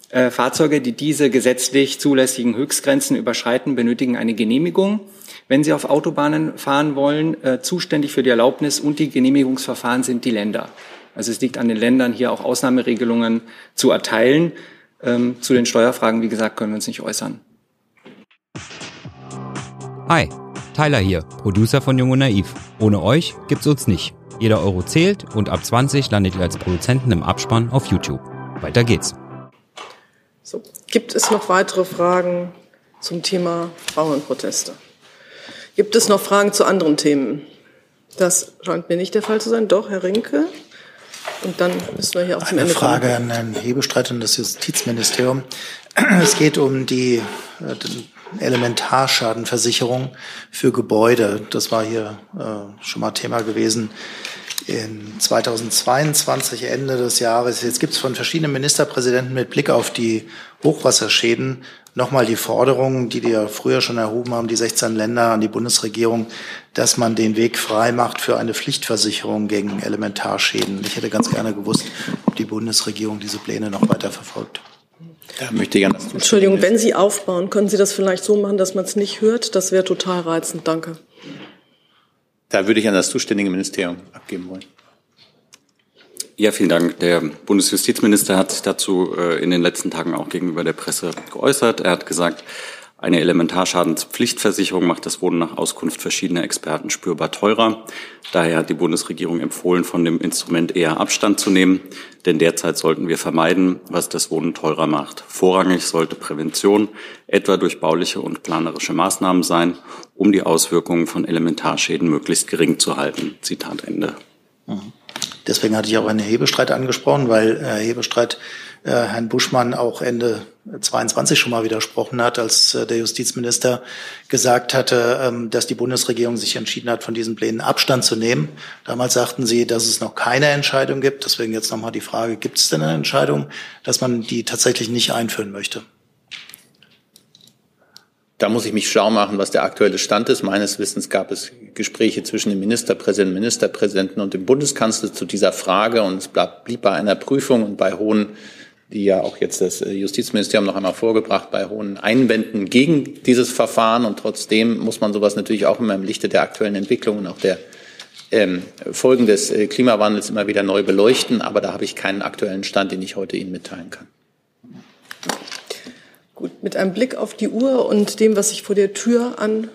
Äh, Fahrzeuge, die diese gesetzlich zulässigen Höchstgrenzen überschreiten, benötigen eine Genehmigung. Wenn Sie auf Autobahnen fahren wollen, äh, zuständig für die Erlaubnis und die Genehmigungsverfahren sind die Länder. Also es liegt an den Ländern, hier auch Ausnahmeregelungen zu erteilen. Ähm, zu den Steuerfragen, wie gesagt, können wir uns nicht äußern. Hi, Tyler hier, Producer von Jung und Naiv. Ohne euch gibt's uns nicht. Jeder Euro zählt und ab 20 landet ihr als Produzenten im Abspann auf YouTube. Weiter geht's. So, gibt es noch weitere Fragen zum Thema Bauernproteste? Gibt es noch Fragen zu anderen Themen? Das scheint mir nicht der Fall zu sein. Doch, Herr Rinke. Und dann müssen wir hier auch zum Eine Ende Frage kommen. an Herrn Hebestreit und das Justizministerium. Es geht um die äh, Elementarschadenversicherung für Gebäude. Das war hier äh, schon mal Thema gewesen. In 2022, Ende des Jahres, jetzt gibt es von verschiedenen Ministerpräsidenten mit Blick auf die Hochwasserschäden nochmal die Forderung, die die ja früher schon erhoben haben, die 16 Länder an die Bundesregierung, dass man den Weg frei macht für eine Pflichtversicherung gegen Elementarschäden. Ich hätte ganz gerne gewusst, ob die Bundesregierung diese Pläne noch weiter verfolgt. Da möchte ich gerne Entschuldigung, wenn Sie aufbauen, können Sie das vielleicht so machen, dass man es nicht hört? Das wäre total reizend. Danke. Da würde ich an das zuständige Ministerium abgeben wollen. Ja, vielen Dank. Der Bundesjustizminister hat sich dazu äh, in den letzten Tagen auch gegenüber der Presse geäußert. Er hat gesagt, eine Elementarschadenspflichtversicherung macht das Wohnen nach Auskunft verschiedener Experten spürbar teurer. Daher hat die Bundesregierung empfohlen, von dem Instrument eher Abstand zu nehmen, denn derzeit sollten wir vermeiden, was das Wohnen teurer macht. Vorrangig sollte Prävention, etwa durch bauliche und planerische Maßnahmen sein, um die Auswirkungen von Elementarschäden möglichst gering zu halten. Zitat Ende. Mhm. Deswegen hatte ich auch einen Hebestreit angesprochen, weil Herr Hebestreit äh, Herrn Buschmann auch Ende 22 schon mal widersprochen hat, als äh, der Justizminister gesagt hatte, ähm, dass die Bundesregierung sich entschieden hat, von diesen Plänen Abstand zu nehmen. Damals sagten Sie, dass es noch keine Entscheidung gibt. Deswegen jetzt nochmal die Frage, gibt es denn eine Entscheidung, dass man die tatsächlich nicht einführen möchte? Da muss ich mich schlau machen, was der aktuelle Stand ist. Meines Wissens gab es Gespräche zwischen dem Ministerpräsidenten, Ministerpräsidenten und dem Bundeskanzler zu dieser Frage und es blieb bei einer Prüfung und bei hohen, die ja auch jetzt das Justizministerium noch einmal vorgebracht, bei hohen Einwänden gegen dieses Verfahren und trotzdem muss man sowas natürlich auch immer im Lichte der aktuellen Entwicklung und auch der ähm, Folgen des äh, Klimawandels immer wieder neu beleuchten. Aber da habe ich keinen aktuellen Stand, den ich heute Ihnen mitteilen kann. Gut, mit einem Blick auf die Uhr und dem, was sich vor der Tür an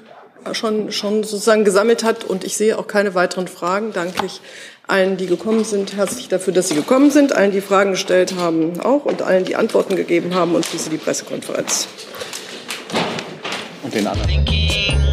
schon, schon sozusagen gesammelt hat. Und ich sehe auch keine weiteren Fragen, danke ich allen, die gekommen sind, herzlich dafür, dass Sie gekommen sind, allen, die Fragen gestellt haben, auch. Und allen, die Antworten gegeben haben und schließe die Pressekonferenz. Und den anderen.